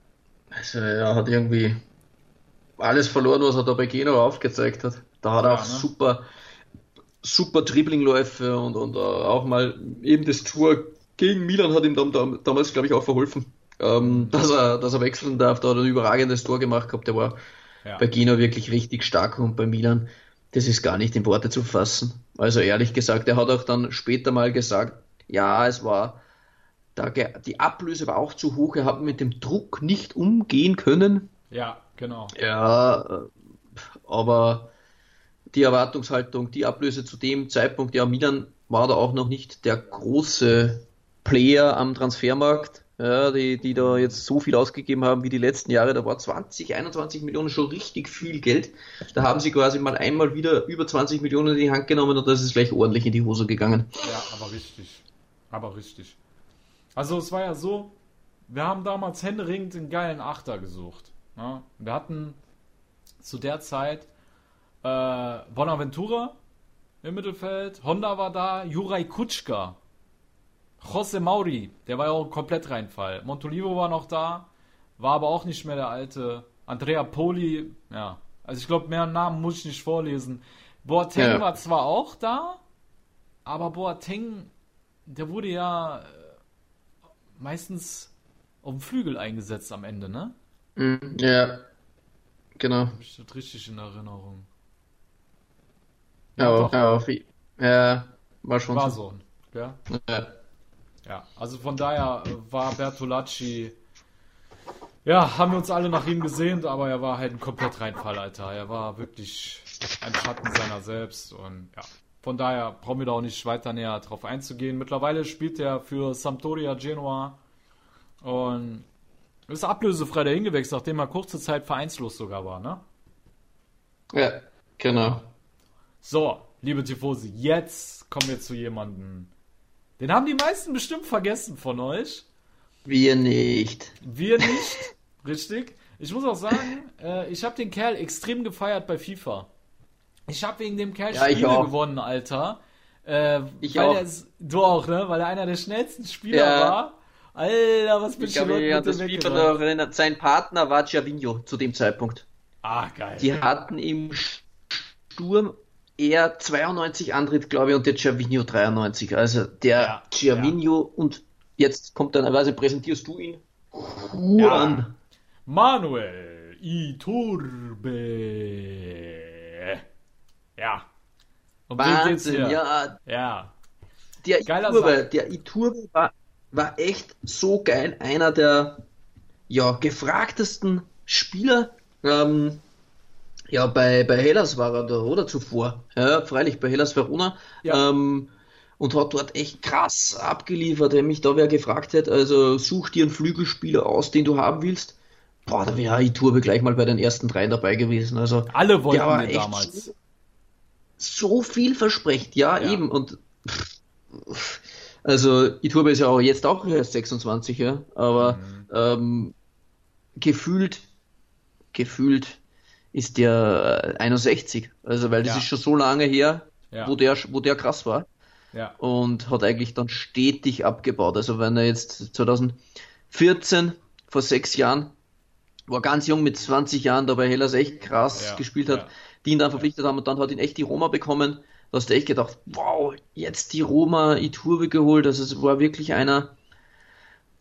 Also er hat irgendwie alles verloren, was er da bei Genua aufgezeigt hat. Da hat er Ja, auch ne? super, super Dribbling-Läufe und, und äh, auch mal eben das Tor gegen Milan hat ihm dann, dam- damals, glaube ich, auch verholfen, ähm, dass, er, dass er wechseln darf. Da hat er ein überragendes Tor gemacht gehabt. Der war Ja. bei Genua wirklich richtig stark und bei Milan, das ist gar nicht in Worte zu fassen. Also ehrlich gesagt, er hat auch dann später mal gesagt, ja, es war, da, die Ablöse war auch zu hoch, er hat mit dem Druck nicht umgehen können. Ja, genau. Ja, äh, aber die Erwartungshaltung, die Ablöse zu dem Zeitpunkt, ja, Milan war da auch noch nicht der große Player am Transfermarkt, ja, die, die da jetzt so viel ausgegeben haben wie die letzten Jahre. Da war 20, 21 Millionen schon richtig viel Geld. Da haben sie quasi mal einmal wieder über 20 Millionen in die Hand genommen und das ist gleich ordentlich in die Hose gegangen. Ja, aber richtig. Aber richtig. Also es war ja so, wir haben damals händeringend einen geilen Achter gesucht. Ja? Wir hatten zu der Zeit äh, Bonaventura im Mittelfeld, Honda war da, Juraj Kutschka, José Mauri, der war ja auch ein Komplettreinfall. Montolivo war noch da, war aber auch nicht mehr der alte. Andrea Poli, ja. Also ich glaube, mehr Namen muss ich nicht vorlesen. Boateng Ja. war zwar auch da, aber Boateng, der wurde ja äh, meistens auf dem Flügel eingesetzt am Ende, ne? Mhm, ja, genau. Habe ich das richtig in Erinnerung? Ja, ja, auf, ja war schon War so. so. Ja? Ja. ja, also von daher äh, war Bertolacci. Ja, haben wir uns alle nach ihm gesehnt, aber er war halt ein komplett Reinfall, Alter. Er war wirklich ein Schatten seiner selbst und ja. Von daher brauchen wir da auch nicht weiter näher drauf einzugehen. Mittlerweile spielt er für Sampdoria Genua und ist ablösefrei dahin gewechselt, nachdem er kurze Zeit vereinslos sogar war, ne? ja, genau. So, liebe Tifosi, jetzt kommen wir zu jemandem. Den haben die meisten bestimmt vergessen von euch. Wir nicht. Wir nicht. Richtig. Ich muss auch sagen, äh, ich habe den Kerl extrem gefeiert bei FIFA. Ich habe wegen dem Kerl Ja, Spiele gewonnen, Alter. Äh, Ich weil auch. Er, s- du auch, ne? Weil er einer der schnellsten Spieler Ja. war. Alter, was bin Ich ich glaube, hat das FIFA noch erinnert. Sein Partner war Gervinho zu dem Zeitpunkt. Ah, geil. Die hatten im Sturm er 92 Antritt, glaube ich, und der Gervinho 93. Also der Ja, Gervinho und jetzt kommt dann, also präsentierst du ihn? Ja. Juan. Manuel Iturbe. Ja. Um Wahnsinn, hier. ja. Ja. Der Geiler Iturbe, Sack. der Iturbe war, war echt so geil. Einer der ja, gefragtesten Spieler. Ähm, ja, bei, bei Hellas war er da, oder zuvor. Ja, freilich, bei Hellas Verona. Ja. Ähm, und hat dort echt krass abgeliefert. Wenn mich da wer gefragt hätte, also such dir einen Flügelspieler aus, den du haben willst. Boah, da wäre Iturbe gleich mal bei den ersten drei dabei gewesen. Also Alle wollten der den damals. So, so vielversprechend, ja, Ja. eben. Und also Iturbe ist ja auch jetzt auch erst 26, ja, aber Mhm. ähm, gefühlt, gefühlt ist der äh, 61. Also weil das Ja. ist schon so lange her, Ja. wo der, wo der krass war Ja. und hat eigentlich dann stetig abgebaut. Also wenn er jetzt 2014, vor sechs Jahren, war ganz jung mit 20 Jahren, da bei Hellas echt krass gespielt hat, die ihn dann verpflichtet haben und dann hat ihn echt die Roma bekommen. Da hast du echt gedacht, wow, jetzt die Roma Iturbe geholt. Also es war wirklich einer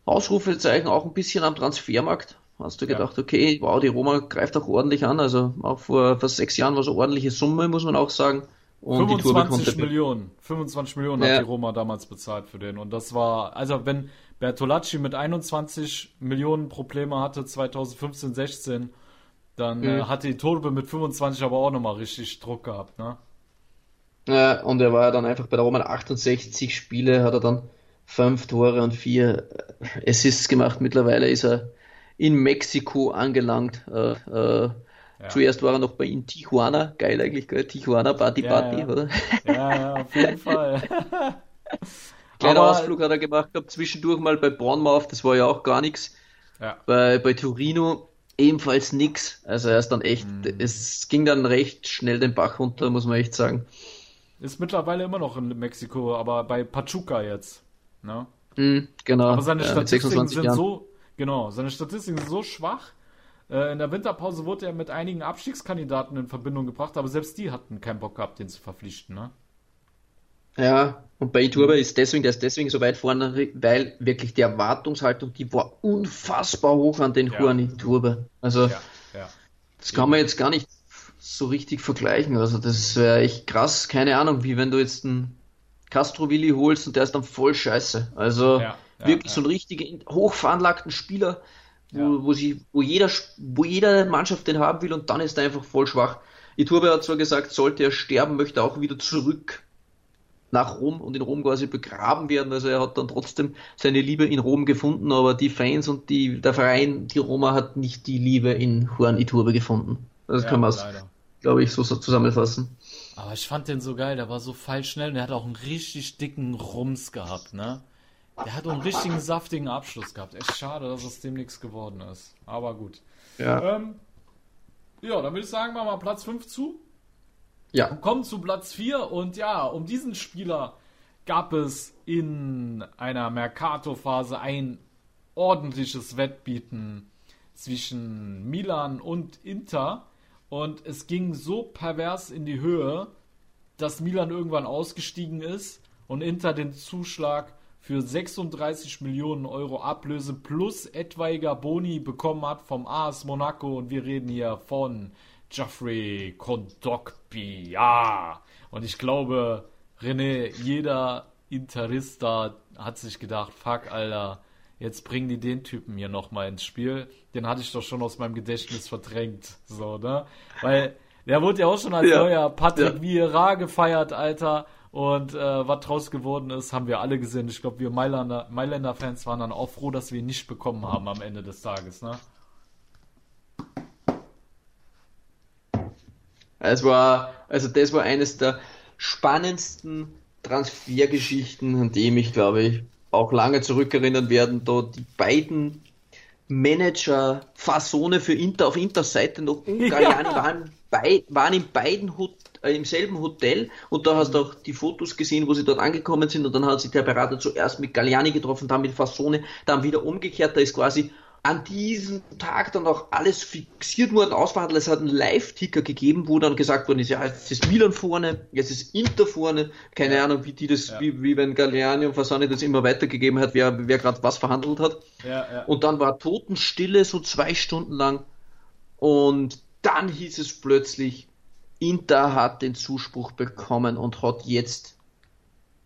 Ausrufezeichen, auch ein bisschen am Transfermarkt. Hast du Ja. gedacht, okay, wow, die Roma greift auch ordentlich an. Also auch vor, vor sechs Jahren war es eine ordentliche Summe, muss man auch sagen. Und die Tour 25 konnte Millionen. 25 Millionen Ja. hat die Roma damals bezahlt für den. Und das war, also wenn Bertolacci mit 21 Millionen Probleme hatte 2015, 16, dann äh, Mhm. hatte die Turbe mit 25 aber auch nochmal richtig Druck gehabt, ne? Ja, und er war ja dann einfach bei der Roma 68 Spiele, hat er dann fünf Tore und vier äh, Assists gemacht. Mittlerweile ist er in Mexiko angelangt. Äh, äh, Zuerst war er noch bei in Tijuana, geil eigentlich, gell? Tijuana Party Ja, Party, ja. oder? Ja, ja, auf jeden Fall. Kleiner Aber- Ausflug hat er gemacht gehabt, zwischendurch mal bei Bournemouth, das war ja auch gar nichts. Ja. Bei, bei Torino ebenfalls nix. Also er ist dann echt, Mhm. es ging dann recht schnell den Bach runter, muss man echt sagen. Ist mittlerweile immer noch in Mexiko, aber bei Pachuca jetzt. Ne? Mhm, genau. Aber seine ja, Statistiken 26 sind Jahren. so, genau, seine Statistiken sind so schwach. Äh, in der Winterpause wurde er mit einigen Abstiegskandidaten in Verbindung gebracht, aber selbst die hatten keinen Bock gehabt, den zu verpflichten, ne? Ja, und bei Iturbe ist deswegen, der ist deswegen so weit vorne, weil wirklich die Erwartungshaltung, die war unfassbar hoch an den Ja. Juan Iturbe. Also, Ja, ja. das kann man jetzt gar nicht so richtig vergleichen. Also, das wäre echt krass. Keine Ahnung, wie wenn du jetzt einen Castrovilli holst und der ist dann voll scheiße. Also, Ja, ja, wirklich ja. so einen richtigen, hoch veranlagten Spieler, wo, Ja. wo, sie, wo, jeder, wo jede Mannschaft den haben will und dann ist er einfach voll schwach. Iturbe hat zwar gesagt, sollte er sterben, möchte er auch wieder zurück nach Rom und in Rom quasi begraben werden. Also er hat dann trotzdem seine Liebe in Rom gefunden, aber die Fans und die, der Verein, die Roma, hat nicht die Liebe in Juan Iturbe gefunden. Das ja, kann man, glaube ich, so, so zusammenfassen. Aber ich fand den so geil, der war so feilschnell und der hat auch einen richtig dicken Rums gehabt, ne? Der hat einen richtigen saftigen Abschluss gehabt. Echt schade, dass aus dem nichts geworden ist. Aber gut. Ja. Ähm, ja, dann würde ich sagen, machen wir mal Platz 5 zu. Ja. kommen zu Platz 4 und ja, um diesen Spieler gab es in einer Mercato-Phase ein ordentliches Wettbieten zwischen Milan und Inter und es ging so pervers in die Höhe, dass Milan irgendwann ausgestiegen ist und Inter den Zuschlag für 36 Millionen Euro Ablöse plus etwaiger Boni bekommen hat vom AS Monaco und wir reden hier von Geoffrey Kondokbi, ja. Und ich glaube, René, jeder Interista hat sich gedacht, fuck, Alter, jetzt bringen die den Typen hier nochmal ins Spiel. Den hatte ich doch schon aus meinem Gedächtnis verdrängt, so, ne? Weil der wurde ja auch schon als Ja. neuer Patrick Ja. Vieira gefeiert, Alter. Und äh, was draus geworden ist, haben wir alle gesehen. Ich glaube, wir Mailänder, Mailänder Fans waren dann auch froh, dass wir ihn nicht bekommen haben am Ende des Tages, ne? Es war, also das war eines der spannendsten Transfergeschichten, an die mich, glaube ich, auch lange zurückerinnern werden, da die beiden Manager Fasone für Inter auf Inters Seite noch und Galliani waren, bei, waren in beiden Hot, äh, im selben Hotel und da hast du auch die Fotos gesehen, wo sie dort angekommen sind und dann hat sich der Berater zuerst mit Galliani getroffen, dann mit Fasone, dann wieder umgekehrt, da ist quasi an diesem Tag dann auch alles fixiert worden, ausverhandelt. Es hat einen Live-Ticker gegeben, wo dann gesagt worden ist, ja, jetzt ist Milan vorne, jetzt ist Inter vorne. Keine Ahnung, wie die das, Ja. wie, wie wenn Galliani und Fasani das immer weitergegeben hat, wer, wer gerade was verhandelt hat. Ja, ja. Und dann war Totenstille so zwei Stunden lang. Und dann hieß es plötzlich, Inter hat den Zuspruch bekommen und hat jetzt,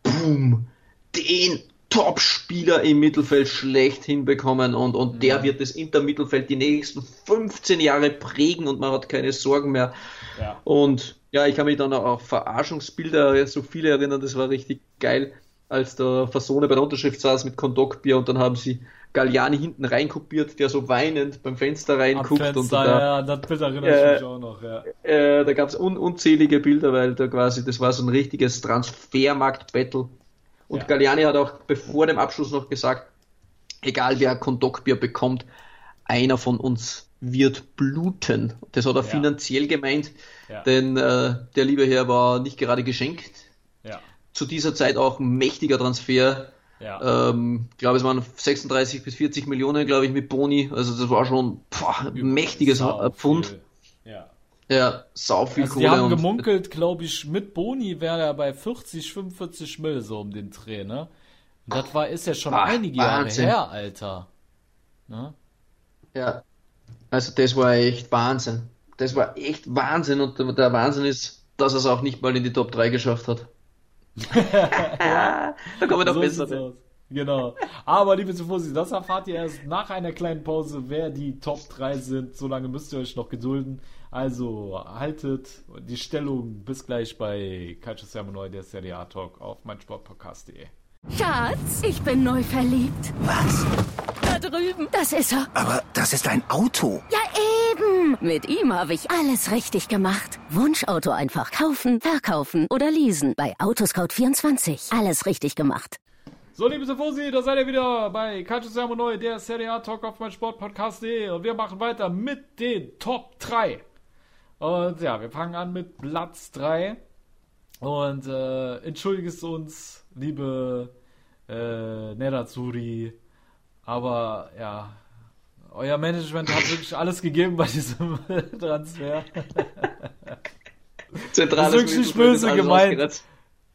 boom, den Top-Spieler im Mittelfeld schlechthin bekommen und, und der wird das Inter-Mittelfeld die nächsten 15 Jahre prägen und man hat keine Sorgen mehr. ja. Und ja, ich kann mich dann auch auf Verarschungsbilder so viele erinnern, das war richtig geil, als der Fasone bei der Unterschrift saß mit Kondokbier und dann haben sie Galliani hinten reinkopiert, der so weinend beim Fenster reinguckt und Fenster, da, ja, das Bild erinnere ich Äh, mich auch noch, ja. äh, da gab es un unzählige Bilder, weil da quasi, das war so ein richtiges Transfermarkt-Battle. Und Ja. Galliani hat auch bevor dem Abschluss noch gesagt, egal wer Kondokbier bekommt, einer von uns wird bluten. Das hat er Ja. finanziell gemeint, Ja. denn äh, der liebe Herr war nicht gerade geschenkt. Ja, Zu dieser Zeit auch ein mächtiger Transfer. Ja. Ähm, ich glaube, es waren 36 bis 40 Millionen, glaube ich, mit Boni. Also das war schon pah, ein mächtiges Sau äh, Pfund. Ja. Ja, sau viel Also die Kohle. haben und- gemunkelt, glaube ich, mit Boni wäre er bei 40, 45 Mill so um den Dreh, ne? Und das war, ist ja schon Ah, einige Jahre Wahnsinn. her, Alter. Ne? Ja, also das war echt Wahnsinn. Das war echt Wahnsinn und der Wahnsinn ist, dass er es auch nicht mal in die Top 3 geschafft hat. da kommen wir doch So besser. aus. Genau. Aber liebe Zufusi, das erfahrt ihr erst nach einer kleinen Pause, wer die Top 3 sind. So lange müsst ihr euch noch gedulden. Also haltet die Stellung bis gleich bei Calcio Sermonoi, der Serie A Talk auf meinsportpodcast.de. Schatz, ich bin neu verliebt. Was? Da drüben. Das ist er. Aber das ist ein Auto. Ja, eben. Mit ihm habe ich alles richtig gemacht. Wunschauto einfach kaufen, verkaufen oder leasen. Bei Autoscout24. Alles richtig gemacht. So, liebe Tifosi, da seid ihr wieder bei Calcio Siamo Neu, der Serie A Talk auf mein Sportpodcast.de und wir machen weiter mit den Top 3. Und ja, wir fangen an mit Platz 3 und äh, entschuldigt uns, liebe äh, Nerazzurri, aber ja, euer Management hat wirklich alles gegeben bei diesem Transfer. Zentrales Das ist wirklich nicht böse gemeint.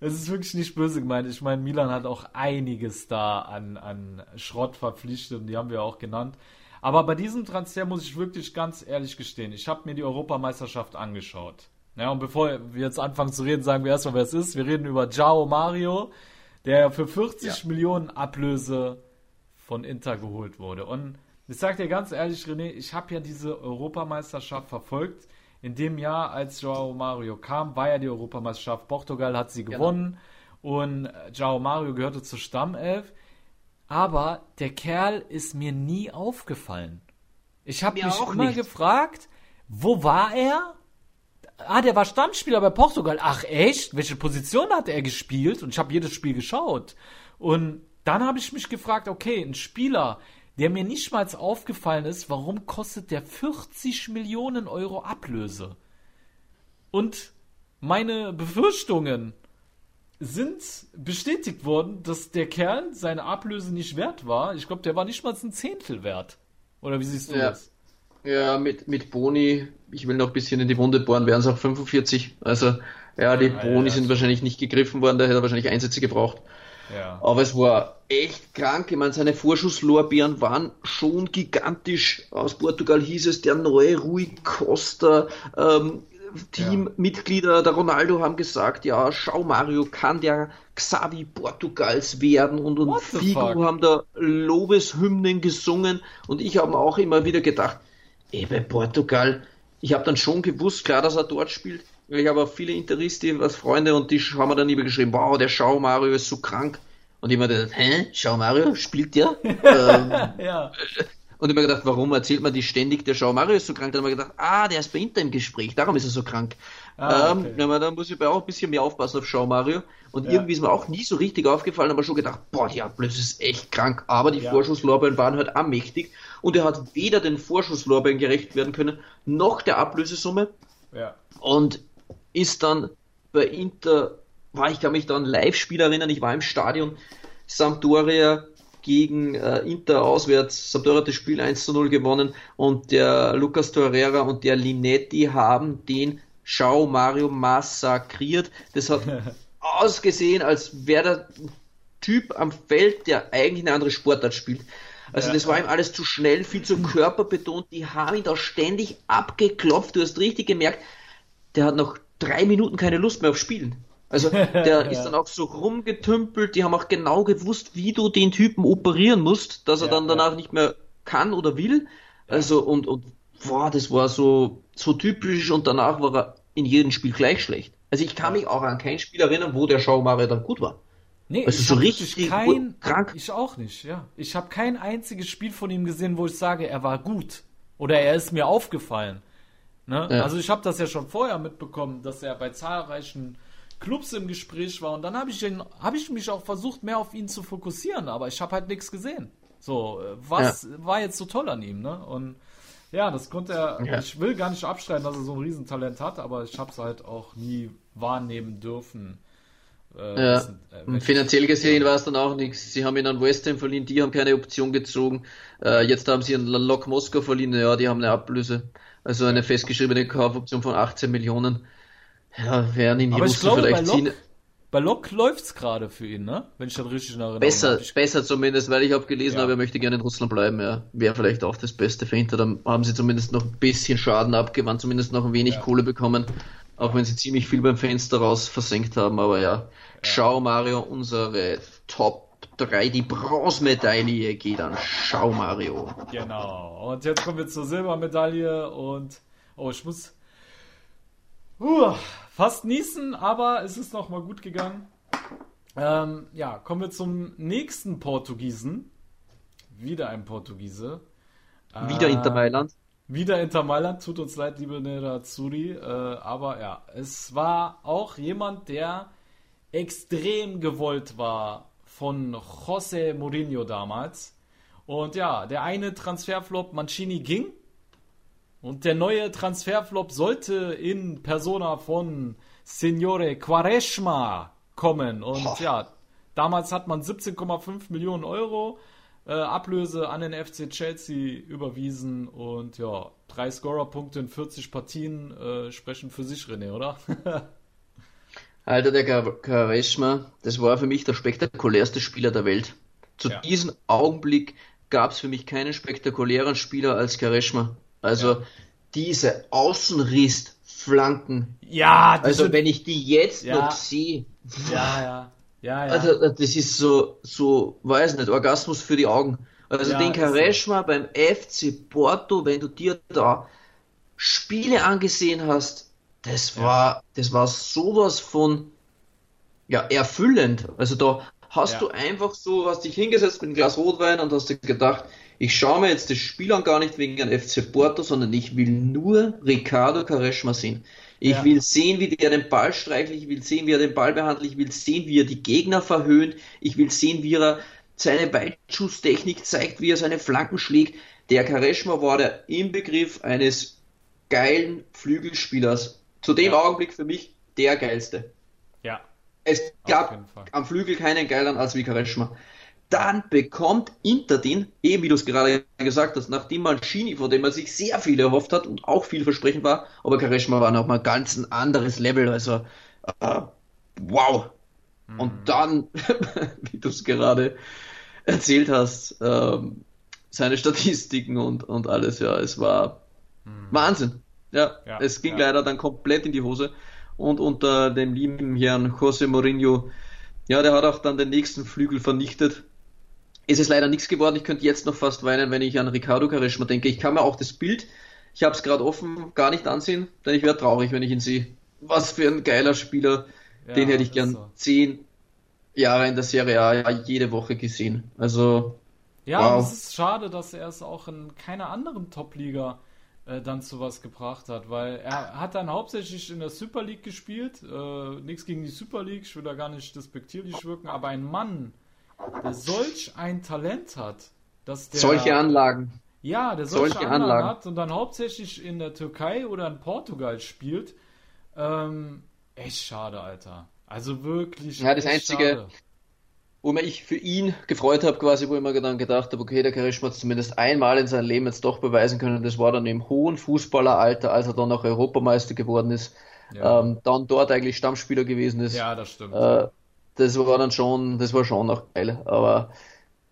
Es ist wirklich nicht böse gemeint. Ich meine, Milan hat auch einiges da an, an Schrott verpflichtet und die haben wir auch genannt. Aber bei diesem Transfer muss ich wirklich ganz ehrlich gestehen, ich habe mir die Europameisterschaft angeschaut. Ja, und bevor wir jetzt anfangen zu reden, sagen wir erstmal, wer es ist. Wir reden über Jao Mario, der für 40 Millionen Ablöse von Inter geholt wurde. Und ich sag dir ganz ehrlich, René, ich habe ja diese Europameisterschaft verfolgt. In dem Jahr, als Joao Mario kam, war ja die Europameisterschaft. Portugal hat sie gewonnen und äh, Joao Mario gehörte zur Stammelf. Aber der Kerl ist mir nie aufgefallen. Ich habe mich auch immer nicht. gefragt, wo war er? Ah, der war Stammspieler bei Portugal. Ach echt? Welche Position hat er gespielt? Und ich habe jedes Spiel geschaut. Und dann habe ich mich gefragt, okay, ein Spieler, der mir nicht mal aufgefallen ist, warum kostet der 40 Millionen Euro Ablöse? Und meine Befürchtungen sind bestätigt worden, dass der Kerl seine Ablöse nicht wert war. Ich glaube, der war nicht mal ein Zehntel wert. Oder wie siehst du Ja. das? Ja, mit, mit Boni, ich will noch ein bisschen in die Wunde bohren, wären es auch 45. Also, ja, die Ah, Boni sind wahrscheinlich nicht gegriffen worden, da hätte er wahrscheinlich Einsätze gebraucht. Ja. Aber es war echt krank. Ich meine, seine Vorschusslorbeeren waren schon gigantisch. Aus Portugal hieß es, der neue Rui Costa. Ähm, Teammitglieder, der Ronaldo haben gesagt, ja, schau Mario, kann der Xavi Portugals werden und, und Figo fuck? haben da Lobeshymnen gesungen und ich habe mir auch immer wieder gedacht, ey, bei Portugal, ich habe dann schon gewusst, klar, dass er dort spielt, ich habe auch viele Interisten als Freunde und die haben mir dann immer geschrieben, wow, der Schau Mario ist so krank. Und ich mir gedacht, hä, Schau Mario, spielt der? ähm, Ja. und ich mir gedacht, warum erzählt man die ständig, der Schau Mario ist so krank? Dann habe ich gedacht, ah, der ist bei Inter im Gespräch, darum ist er so krank. Ah, ähm, okay. na, aber da muss ich auch ein bisschen mehr aufpassen auf Schau Mario. Und irgendwie ist mir auch nie so richtig aufgefallen, aber schon gedacht, boah, die Ablöse ist echt krank. Aber die Ja. Vorschusslorbeeren waren halt auch mächtig. Und er hat weder den Vorschusslorbeeren gerecht werden können, noch der Ablösesumme Ja. und ist dann bei Inter, war ich kann mich da an Live-Spiel erinnern, ich war im Stadion, Sampdoria gegen äh, Inter auswärts, Sampdoria hat das Spiel 1 zu 0 gewonnen und der Lucas Torreira und der Linetti haben den Schau Mario massakriert. Das hat ausgesehen, als wäre der Typ am Feld, der eigentlich eine andere Sportart spielt. Also Ja. das war ihm alles zu schnell, viel zu körperbetont. Die haben ihn da ständig abgeklopft. Du hast richtig gemerkt, der hat noch drei Minuten keine Lust mehr auf Spielen. Also der ist dann auch so rumgetümpelt. Die haben auch genau gewusst, wie du den Typen operieren musst, dass er Ja, dann danach nicht mehr kann oder will. Also und und boah, das war so so typisch und danach war er in jedem Spiel gleich schlecht. Also ich kann mich auch an kein Spiel erinnern, wo der Schaumare dann gut war. Nee, Also ich so richtig kein, krank. Ich auch nicht, ja. Ich habe kein einziges Spiel von ihm gesehen, wo ich sage, er war gut. Oder er ist mir aufgefallen. Ne? Ja. Also ich habe das ja schon vorher mitbekommen, dass er bei zahlreichen Clubs im Gespräch war und dann habe ich, ihn- hab ich mich auch versucht, mehr auf ihn zu fokussieren, aber ich habe halt nichts gesehen. So, äh, was war jetzt so toll an ihm, ne? Und ja, das konnte er, Ja. ich will gar nicht abstreiten, dass er so ein Riesentalent hat, aber ich habe es halt auch nie wahrnehmen dürfen. Äh, Ja. äh, finanziell gesehen war es dann auch nichts. Sie haben ihn an West Ham verliehen, die haben keine Option gezogen. Äh, jetzt haben sie an Lok Moskau verliehen, ja, die haben eine Ablöse. Also eine festgeschriebene Kaufoption von 18 Millionen. Ja, werden ihn die Aber ich Russen glaube, bei vielleicht ziehen. Lok, bei Lok läuft's gerade für ihn, ne? Wenn ich das richtig in Erinnerung Besser, habe. Besser zumindest, weil ich habe gelesen, Ja. habe, er möchte gerne in Russland bleiben, ja. Wäre vielleicht auch das Beste für Inter. Dann haben sie zumindest noch ein bisschen Schaden abgewandt, zumindest noch ein wenig Ja. Kohle bekommen. Auch wenn sie ziemlich viel beim Fenster raus versenkt haben, aber ja. Schau Mario, unsere Top 3, die Bronzemedaille geht an Schau Mario. Genau. Und jetzt kommen wir zur Silbermedaille und oh, ich muss uh, fast niesen, aber es ist noch mal gut gegangen. Ähm, ja, kommen wir zum nächsten Portugiesen. Wieder ein Portugiese. Wieder Äh, Inter Mailand. Wieder Inter Mailand, tut uns leid, liebe Nerazzurri, äh, aber ja, es war auch jemand, der extrem gewollt war von José Mourinho damals. Und ja, der eine Transferflop Mancini ging. Und der neue Transferflop sollte in Persona von Signore Quaresma kommen. Und Boah. ja, damals hat man 17,5 Millionen Euro äh, Ablöse an den FC Chelsea überwiesen. Und ja, drei Scorerpunkte in 40 Partien äh, sprechen für sich, René, oder? Alter, der Quaresma, das war für mich der spektakulärste Spieler der Welt. Zu Ja. diesem Augenblick gab es für mich keinen spektakulären Spieler als Quaresma. Also diese Außenriss, Flanken. ja, Also diese- wenn ich die jetzt Ja. noch sehe, ja, ja, ja, ja. also das ist so, so, weiß nicht, Orgasmus für die Augen. Also Ja, den ist so. Beim FC Porto, wenn du dir da Spiele angesehen hast, das war, das war sowas von, ja, erfüllend. Also da hast Ja. du einfach so, hast dich hingesetzt mit einem Glas Rotwein und hast dir gedacht, ich schaue mir jetzt das Spiel an, gar nicht wegen einem FC Porto, sondern ich will nur Ricardo Quaresma sehen. Ich Ja. will sehen, wie der den Ball streichelt, ich will sehen, wie er den Ball behandelt, ich will sehen, wie er die Gegner verhöhnt, ich will sehen, wie er seine Weitschusstechnik zeigt, wie er seine Flanken schlägt. Der Quaresma war der Inbegriff eines geilen Flügelspielers. Zu dem Ja. Augenblick für mich der geilste. ja. Es gab am Flügel keinen geileren als wie Quaresma. Dann bekommt Inter den, eben wie du es gerade gesagt hast, nachdem Mancini, von dem man sich sehr viel erhofft hat und auch viel versprechend war, aber Quaresma war nochmal ganz ein anderes Level, also äh, wow. Mhm. Und dann, wie du es gerade erzählt hast, ähm, seine Statistiken und, und alles, ja, es war Wahnsinn. Ja, Mhm. Ja, es ging ja. leider dann komplett in die Hose. Und unter dem lieben Herrn José Mourinho, ja, der hat auch dann den nächsten Flügel vernichtet. Es ist leider nichts geworden. Ich könnte jetzt noch fast weinen, wenn ich an Ricardo Quaresma denke. Ich kann mir auch das Bild, ich habe es gerade offen, gar nicht ansehen, denn ich werde traurig, wenn ich ihn sehe. Was für ein geiler Spieler. Ja, den hätte ich gern so. zehn Jahre in der Serie A jede Woche gesehen. Also, Ja, Wow. es ist schade, dass er es auch in keiner anderen Top-Liga äh, dann zu was gebracht hat, weil er hat dann hauptsächlich in der Super League gespielt. Äh, nichts gegen die Super League, ich will da gar nicht despektierlich wirken, aber ein Mann, der solch ein Talent hat, dass der. solche Anlagen. Ja, der solche, solche Anlagen, Anlagen. hat und dann hauptsächlich in der Türkei oder in Portugal spielt. Ähm, echt schade, Alter. Also wirklich. Ja, das Einzige- schade. wo ich für ihn gefreut habe, quasi, wo ich mir dann gedacht habe, okay, der Karishma hat es zumindest einmal in seinem Leben jetzt doch beweisen können. Das war dann im hohen Fußballeralter, als er dann auch Europameister geworden ist, Ja. ähm, dann dort eigentlich Stammspieler gewesen ist. Ja, das stimmt. Äh, das war dann schon, das war schon noch geil. Aber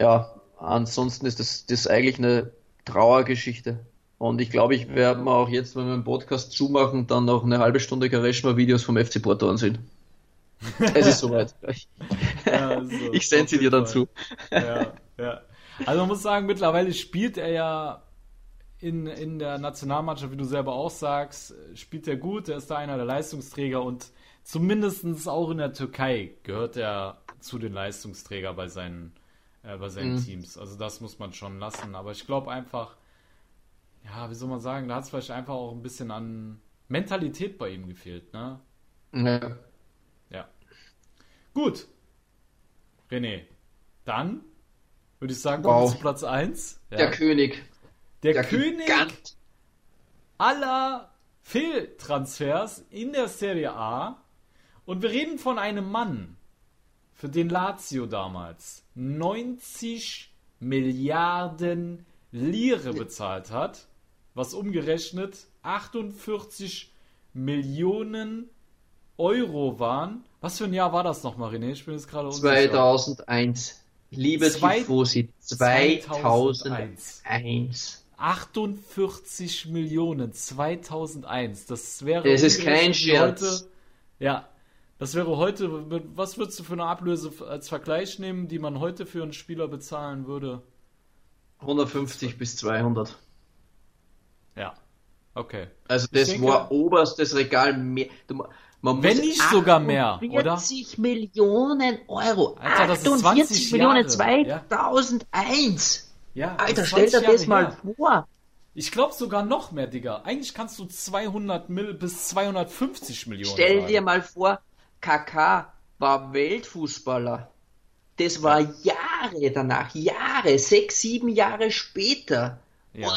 ja, ansonsten ist das, das eigentlich eine Trauergeschichte. Und ich glaube, ich werde mir auch jetzt, wenn wir einen Podcast zumachen, dann noch eine halbe Stunde Karishma-Videos vom FC Porto ansehen. Es ist soweit. Ich, Ja, so, ich sende sie dir dann zu. ja, ja. Also man muss sagen, mittlerweile spielt er ja in, in der Nationalmannschaft, wie du selber auch sagst, spielt er gut, er ist da einer der Leistungsträger und zumindest auch in der Türkei gehört er zu den Leistungsträger bei seinen, äh, bei seinen Mhm. Teams. Also das muss man schon lassen. Aber ich glaube einfach, ja, wie soll man sagen, da hat es vielleicht einfach auch ein bisschen an Mentalität bei ihm gefehlt, ne? Ja. Ja. Gut. René, dann würde ich sagen, kommen wir Wow. zu Platz 1. Ja. Der König. Der Der König Gigant. aller Fehltransfers in der Serie A. Und wir reden von einem Mann, für den Lazio damals 90 Milliarden Lire bezahlt hat, was umgerechnet 48 Millionen Euro waren. Was für ein Jahr war das nochmal, René? Ich bin jetzt gerade unsicher. 2001. Liebe Zwei- Tifosi. 2001. 2001. 48 Millionen 2001. Das wäre Das ist kein Scherz. Ja, das wäre heute. Was würdest du für eine Ablöse als Vergleich nehmen, die man heute für einen Spieler bezahlen würde? 150 bis 200. Ja, okay. Also Ich das denke- war oberstes Regal mehr. Du, man Wenn muss nicht sogar mehr, oder? 48 Millionen Euro. Alter, das ist 48 20 Millionen Jahre, ja. 2001. Ja, Alter, stell dir 20 das mal her. vor. Ich glaube sogar noch mehr, Digga. Eigentlich kannst du 200 Mill bis 250 Millionen Stell sagen. dir mal vor, KK war Weltfußballer. Das war Jahre danach, Jahre, sechs, sieben Jahre später. Ja.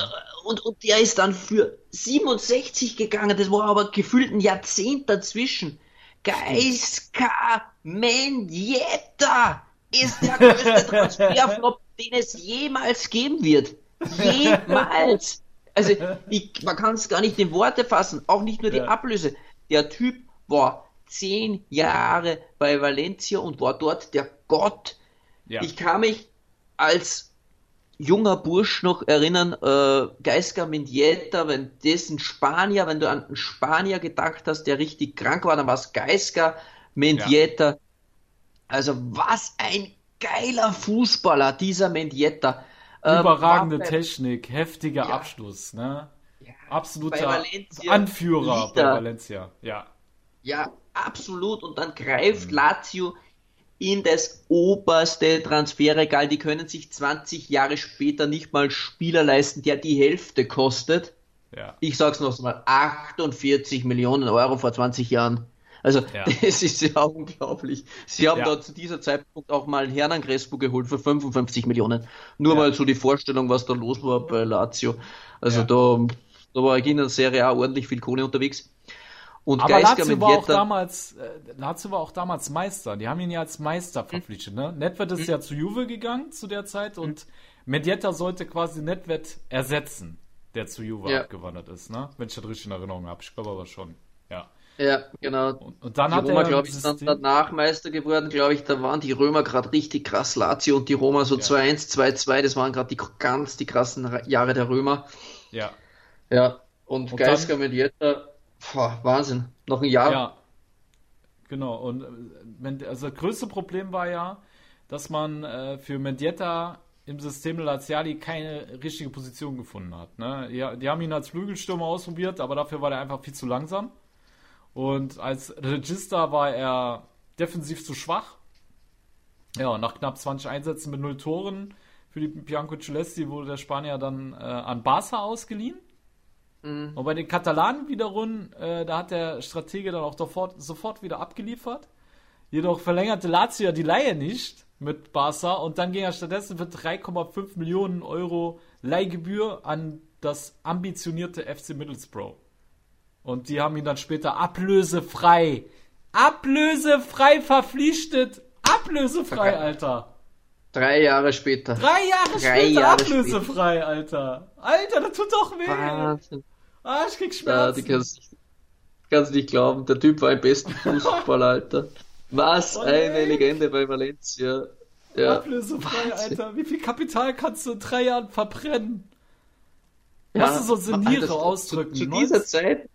Und, und der ist dann für 67 gegangen. Das war aber gefühlt ein Jahrzehnt dazwischen. Geiska Mendieta ist der größte Transferflop, den es jemals geben wird. Jemals. Also, ich, man kann es gar nicht in Worte fassen. Auch nicht nur die Ja. Ablöse. Der Typ war zehn Jahre bei Valencia und war dort der Gott. Ja. Ich kann mich als junger Bursch noch erinnern, äh, Geiska Mendieta, wenn das ein Spanier, wenn du an einen Spanier gedacht hast, der richtig krank war, dann war es Geiska Mendieta. Also was ein geiler Fußballer, dieser Mendieta. Ähm, Überragende bei- Technik, heftiger Ja. Abschluss, ne? bei Absoluter Valencia Anführer bei Leader. Valencia, ja. Ja, absolut. Und dann greift Mhm. Lazio in das oberste Transferregal. Die können sich 20 Jahre später nicht mal Spieler leisten, der die Hälfte kostet. Ja. Ich sag's noch mal, 48 Millionen Euro vor 20 Jahren. Also, Ja. das ist ja unglaublich. Sie haben Ja. da zu dieser Zeitpunkt auch mal einen Hernan Crespo geholt für 55 Millionen. Nur Ja. mal so die Vorstellung, was da los war bei Lazio. Also da, da war in der Serie A ordentlich viel Kohle unterwegs. Und Aber Geisger Lazio war auch damals, äh, Lazio war auch damals Meister. Die haben ihn ja als Meister verpflichtet, ne? Nedved ist ja zu Juve gegangen zu der Zeit und Medietta sollte quasi Nedved ersetzen, der zu Juve Ja. abgewandert ist, ne? Wenn ich das richtig in Erinnerung habe. Ich glaube aber schon, ja. Ja, genau. Und, und dann Die hat Roma, er glaube ich, sind danach Meister geworden, glaube ich, da waren die Römer gerade richtig krass, Lazio und die Roma so 2-1, 2-2, das waren gerade die ganz die krassen Ra- Jahre der Römer. ja. Ja, und, Und Geiska dann- Mendieta, boah, Wahnsinn, noch ein Jahr. Ja, genau. Und äh, Men- also das größte Problem war ja, dass man äh, für Mendieta im System Laziali keine richtige Position gefunden hat. Ne? Ja, die haben ihn als Flügelstürmer ausprobiert, aber dafür war er einfach viel zu langsam. Und als Register war er defensiv zu schwach. Ja, nach knapp 20 Einsätzen mit null Toren für die Bianco Celesti wurde der Spanier dann äh, an Barca ausgeliehen. Und bei den Katalanen wiederum, äh, da hat der Stratege dann auch sofort, sofort wieder abgeliefert. Jedoch verlängerte Lazio ja die Leihe nicht mit Barca und dann ging er stattdessen für 3,5 Millionen Euro Leihgebühr an das ambitionierte FC Middlesbrough. Und die haben ihn dann später ablösefrei, ablösefrei verpflichtet. Ablösefrei, Alter. Drei Jahre später. Drei Jahre Drei später Jahre ablösefrei, Alter. Alter, das tut doch weh. Wahnsinn. Ah, ich krieg Ja, die Schmerzen. kannst, kannst nicht glauben, der Typ war ein besten Fußballer, Alter. Was Oh eine nein. Legende bei Valencia. Ja. Ablösefrei, Wahnsinn. Alter. Wie viel Kapital kannst du in drei Jahren verbrennen? Ja, Lass es so Seniere ausdrücken. Zu, zu 19 dieser Zeit,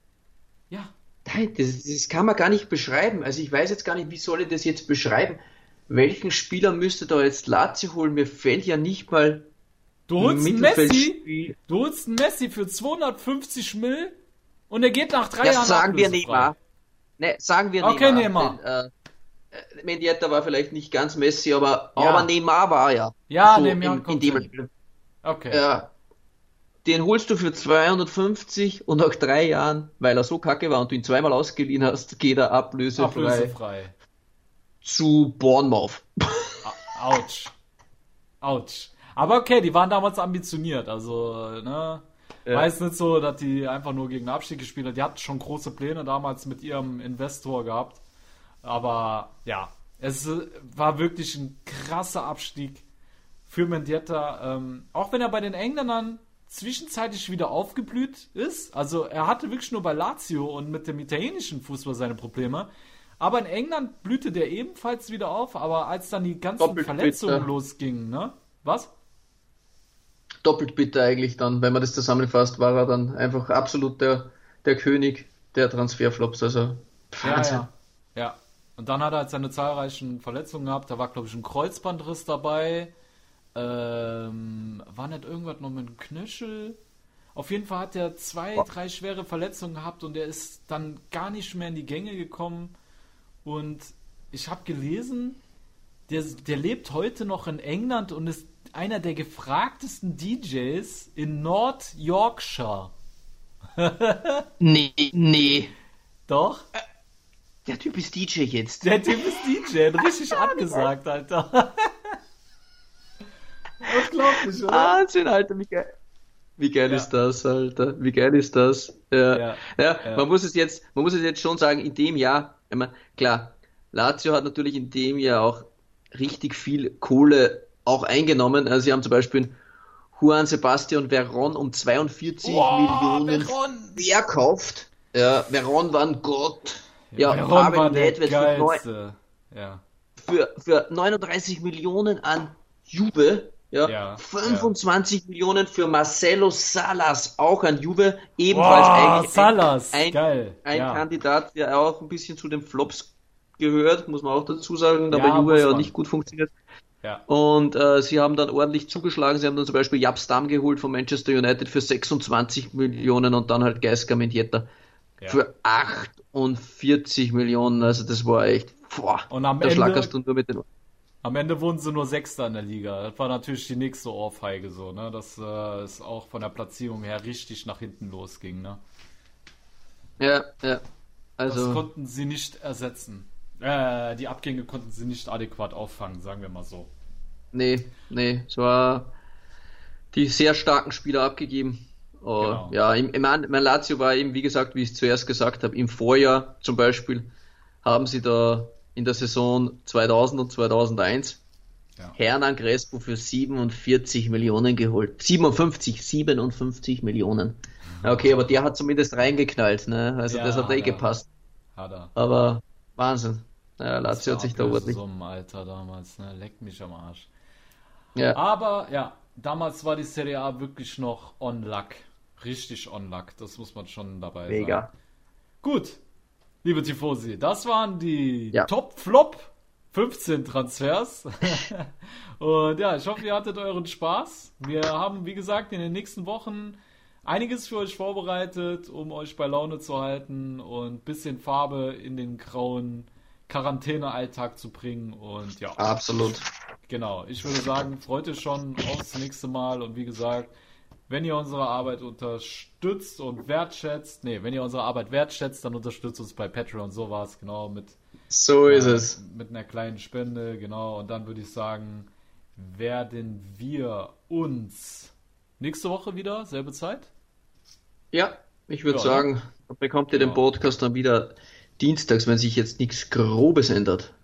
Ja. nein, das, das kann man gar nicht beschreiben. Also ich weiß jetzt gar nicht, wie soll ich das jetzt beschreiben. Welchen Spieler müsste da jetzt Lazio holen? Mir fällt ja nicht mal Du holst einen Messi, du holst einen Messi für 250 Mill und er geht nach drei Ja, Jahren sagen wir. Neymar. Ne, sagen wir Okay, Neymar. Neymar. Äh, äh, Mendieta war vielleicht nicht ganz Messi, aber, Ja. aber Neymar war ja. Ja, so Neymar in, in kommt dem hin. Okay. Ja. Den holst du für 250 und nach drei Jahren, weil er so kacke war und du ihn zweimal ausgeliehen hast, geht er ablösefrei Ablösefrei. Zu Bournemouth. Autsch. Autsch. Aber okay, die waren damals ambitioniert. Also, ne? Ja. Weiß nicht so, dass die einfach nur gegen den Abstieg gespielt haben. Die hatten schon große Pläne damals mit ihrem Investor gehabt. Aber ja, es äh, war wirklich ein krasser Abstieg für Mendieta. Ähm, auch wenn er bei den Engländern zwischenzeitlich wieder aufgeblüht ist. Also er hatte wirklich nur bei Lazio und mit dem italienischen Fußball seine Probleme. Aber in England blühte der ebenfalls wieder auf. Aber als dann die ganzen Doppelt Verletzungen bitter. losgingen, ne? Was? Doppelt bitter eigentlich dann, wenn man das zusammenfasst, war er dann einfach absolut der, der König der Transferflops. Also Ja, Wahnsinn. ja. Ja. Und dann hat er halt seine zahlreichen Verletzungen gehabt. Da war, glaube ich, ein Kreuzbandriss dabei. Ähm, war nicht irgendwas noch mit dem Knöchel? Auf jeden Fall hat er zwei, drei schwere Verletzungen gehabt und er ist dann gar nicht mehr in die Gänge gekommen. Und ich habe gelesen, der, der lebt heute noch in England und ist einer der gefragtesten DJs in Nord Yorkshire. Nee, nee. Doch? Der Typ ist DJ jetzt. Der Typ ist DJ, richtig angesagt, Alter. Unglaublich, oder? Wahnsinn, Alter, geil. Wie geil Ja. ist das, Alter? Wie geil ist das? Ja. Ja. Ja, man muss es jetzt, man muss es jetzt schon sagen, in dem Jahr, meine, klar, Lazio hat natürlich in dem Jahr auch richtig viel Kohle auch eingenommen. Also sie haben zum Beispiel Juan Sebastian Veron um 42 Millionen verkauft. Ja, Veron war ein Gott. Ja, Veron Pavel war der Nedved für, für, für 39 Millionen an Juve. Ja, Ja, 25 Millionen für Marcelo Salas, auch an Juve, ebenfalls Boah, eigentlich Salas, ein, geil. ein ja. Kandidat, der auch ein bisschen zu den Flops gehört, muss man auch dazu sagen, da Ja, bei Juve ja nicht gut funktioniert. Ja. Und äh, sie haben dann ordentlich zugeschlagen. Sie haben dann zum Beispiel Japp Stam geholt von Manchester United für 26 Millionen und dann halt Geisker Mendieta Ja. für 48 Millionen. Also das war echt, boah, Und am da Ende- schlackerst du nur mit den Ohren. Am Ende wurden sie nur Sechster in der Liga. Das war natürlich die nächste Ohrfeige so, ne? Dass äh, es auch von der Platzierung her richtig nach hinten losging, ne? Ja, ja. Das Also, konnten sie nicht ersetzen. Äh, die Abgänge konnten sie nicht adäquat auffangen, sagen wir mal so. nee, nee, es war die sehr starken Spieler abgegeben. Oh, Genau. Ja, im, im, mein Lazio war eben, wie gesagt, wie ich es zuerst gesagt habe, im Vorjahr zum Beispiel haben sie da in der Saison 2000 und 2001 Ja. Hernan Crespo für 47 Millionen geholt. 57, 57 Millionen. Okay, aber der hat zumindest reingeknallt, ne? Also Ja, das hat eh gepasst. Hat er. Aber Wahnsinn. Ja, Lazio hat sich da ordentlich. Summen, Alter, damals, ne? Leck mich am Arsch. Ja, Aber ja, damals war die Serie A wirklich noch on luck. Richtig on luck, das muss man schon dabei mega. sagen. Gut, liebe Tifosi, das waren die Ja. Top-Flop 15 Transfers. Und ja, ich hoffe, ihr hattet euren Spaß. Wir haben, wie gesagt, in den nächsten Wochen einiges für euch vorbereitet, um euch bei Laune zu halten und ein bisschen Farbe in den grauen Quarantäne-Alltag zu bringen. Und ja, Absolut. Genau, ich würde sagen, freut euch schon aufs nächste Mal und wie gesagt, wenn ihr unsere Arbeit unterstützt und wertschätzt, nee, wenn ihr unsere Arbeit wertschätzt, dann unterstützt uns bei Patreon, so war es, genau, mit, So ist äh, es. mit einer kleinen Spende, genau, und dann würde ich sagen, werden wir uns nächste Woche wieder, selbe Zeit? Ja, ich würde Ja, sagen, bekommt ihr den Genau. Podcast dann wieder dienstags, wenn sich jetzt nichts Grobes ändert.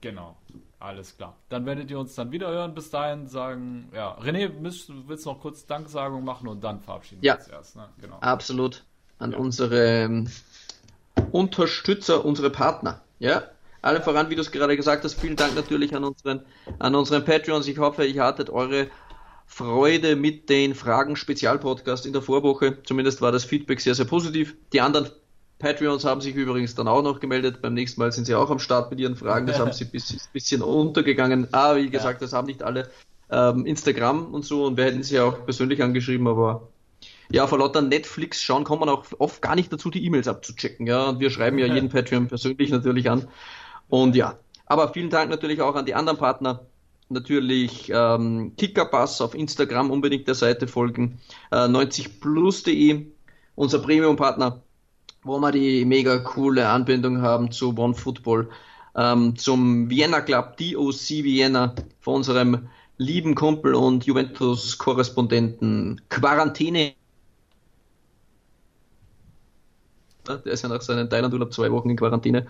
Genau, alles klar. Dann werdet ihr uns dann wieder hören, bis dahin sagen, ja, René, willst, willst du noch kurz Danksagung machen und dann verabschieden Ja. wir uns erst, ne? Genau. Absolut. An unsere ähm, Unterstützer, unsere Partner. Ja, allen voran, wie du es gerade gesagt hast, vielen Dank natürlich an unseren, an unseren Patreons. Ich hoffe, ihr hattet eure Freude mit den Fragen-Spezialpodcast in der Vorwoche. Zumindest war das Feedback sehr, sehr positiv. Die anderen Patreons haben sich übrigens dann auch noch gemeldet. Beim nächsten Mal sind sie auch am Start mit ihren Fragen. Das haben sie ein bisschen, bisschen untergegangen. Aber wie gesagt, das haben nicht alle ähm, Instagram und so. Und wir hätten sie auch persönlich angeschrieben, aber ja, vor lauter Netflix schauen kommt man auch oft gar nicht dazu, die E-Mails abzuchecken. Ja, und wir schreiben ja jeden Patreon persönlich natürlich an. Und ja, aber vielen Dank natürlich auch an die anderen Partner. Natürlich ähm, Kickerpass auf Instagram unbedingt der Seite folgen. Äh, 90plus.de, unser Premium-Partner, wo wir die mega coole Anbindung haben zu OneFootball, ähm, zum Vienna Club, DOC Vienna, von unserem lieben Kumpel und Juventus-Korrespondenten Quarantäne Der ist ja nach seinem Thailand-Urlaub zwei Wochen in Quarantäne.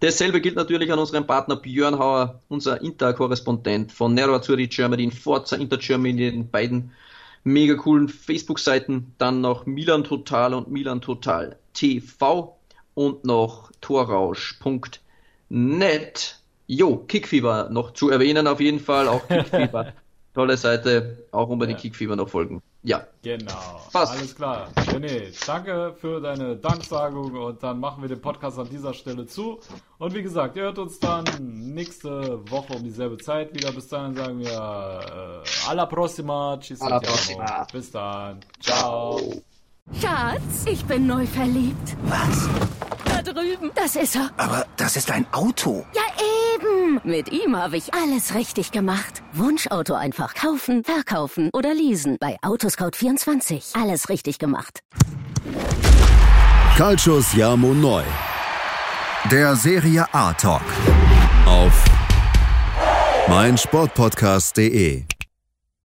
Dasselbe gilt natürlich an unseren Partner Björn Hauer, unser Inter-Korrespondent von Nero Azzurri Germany, Forza Inter Germany, den beiden mega coolen Facebook-Seiten. Dann noch Milan Total und Milan Total TV und noch torrausch.net. Jo, Kickfieber noch zu erwähnen auf jeden Fall, auch Kickfieber. Tolle Seite, auch unbedingt Ja. Kickfieber noch folgen. Ja, Genau. Passt. Alles klar. René, danke für deine Danksagung und dann machen wir den Podcast an dieser Stelle zu. Und wie gesagt, ihr hört uns dann nächste Woche um dieselbe Zeit wieder. Bis dahin sagen wir äh, alla prossima. Ci Alla prossima. Bis dann. Ciao. Schatz, ich bin neu verliebt. Was? Drüben. Das ist er. Aber das ist ein Auto. Ja, eben. Mit ihm habe ich alles richtig gemacht. Wunschauto einfach kaufen, verkaufen oder leasen. Bei Autoscout24. Alles richtig gemacht. Calcius Jamo Neu. Der Serie A Talk. Auf meinsportpodcast.de.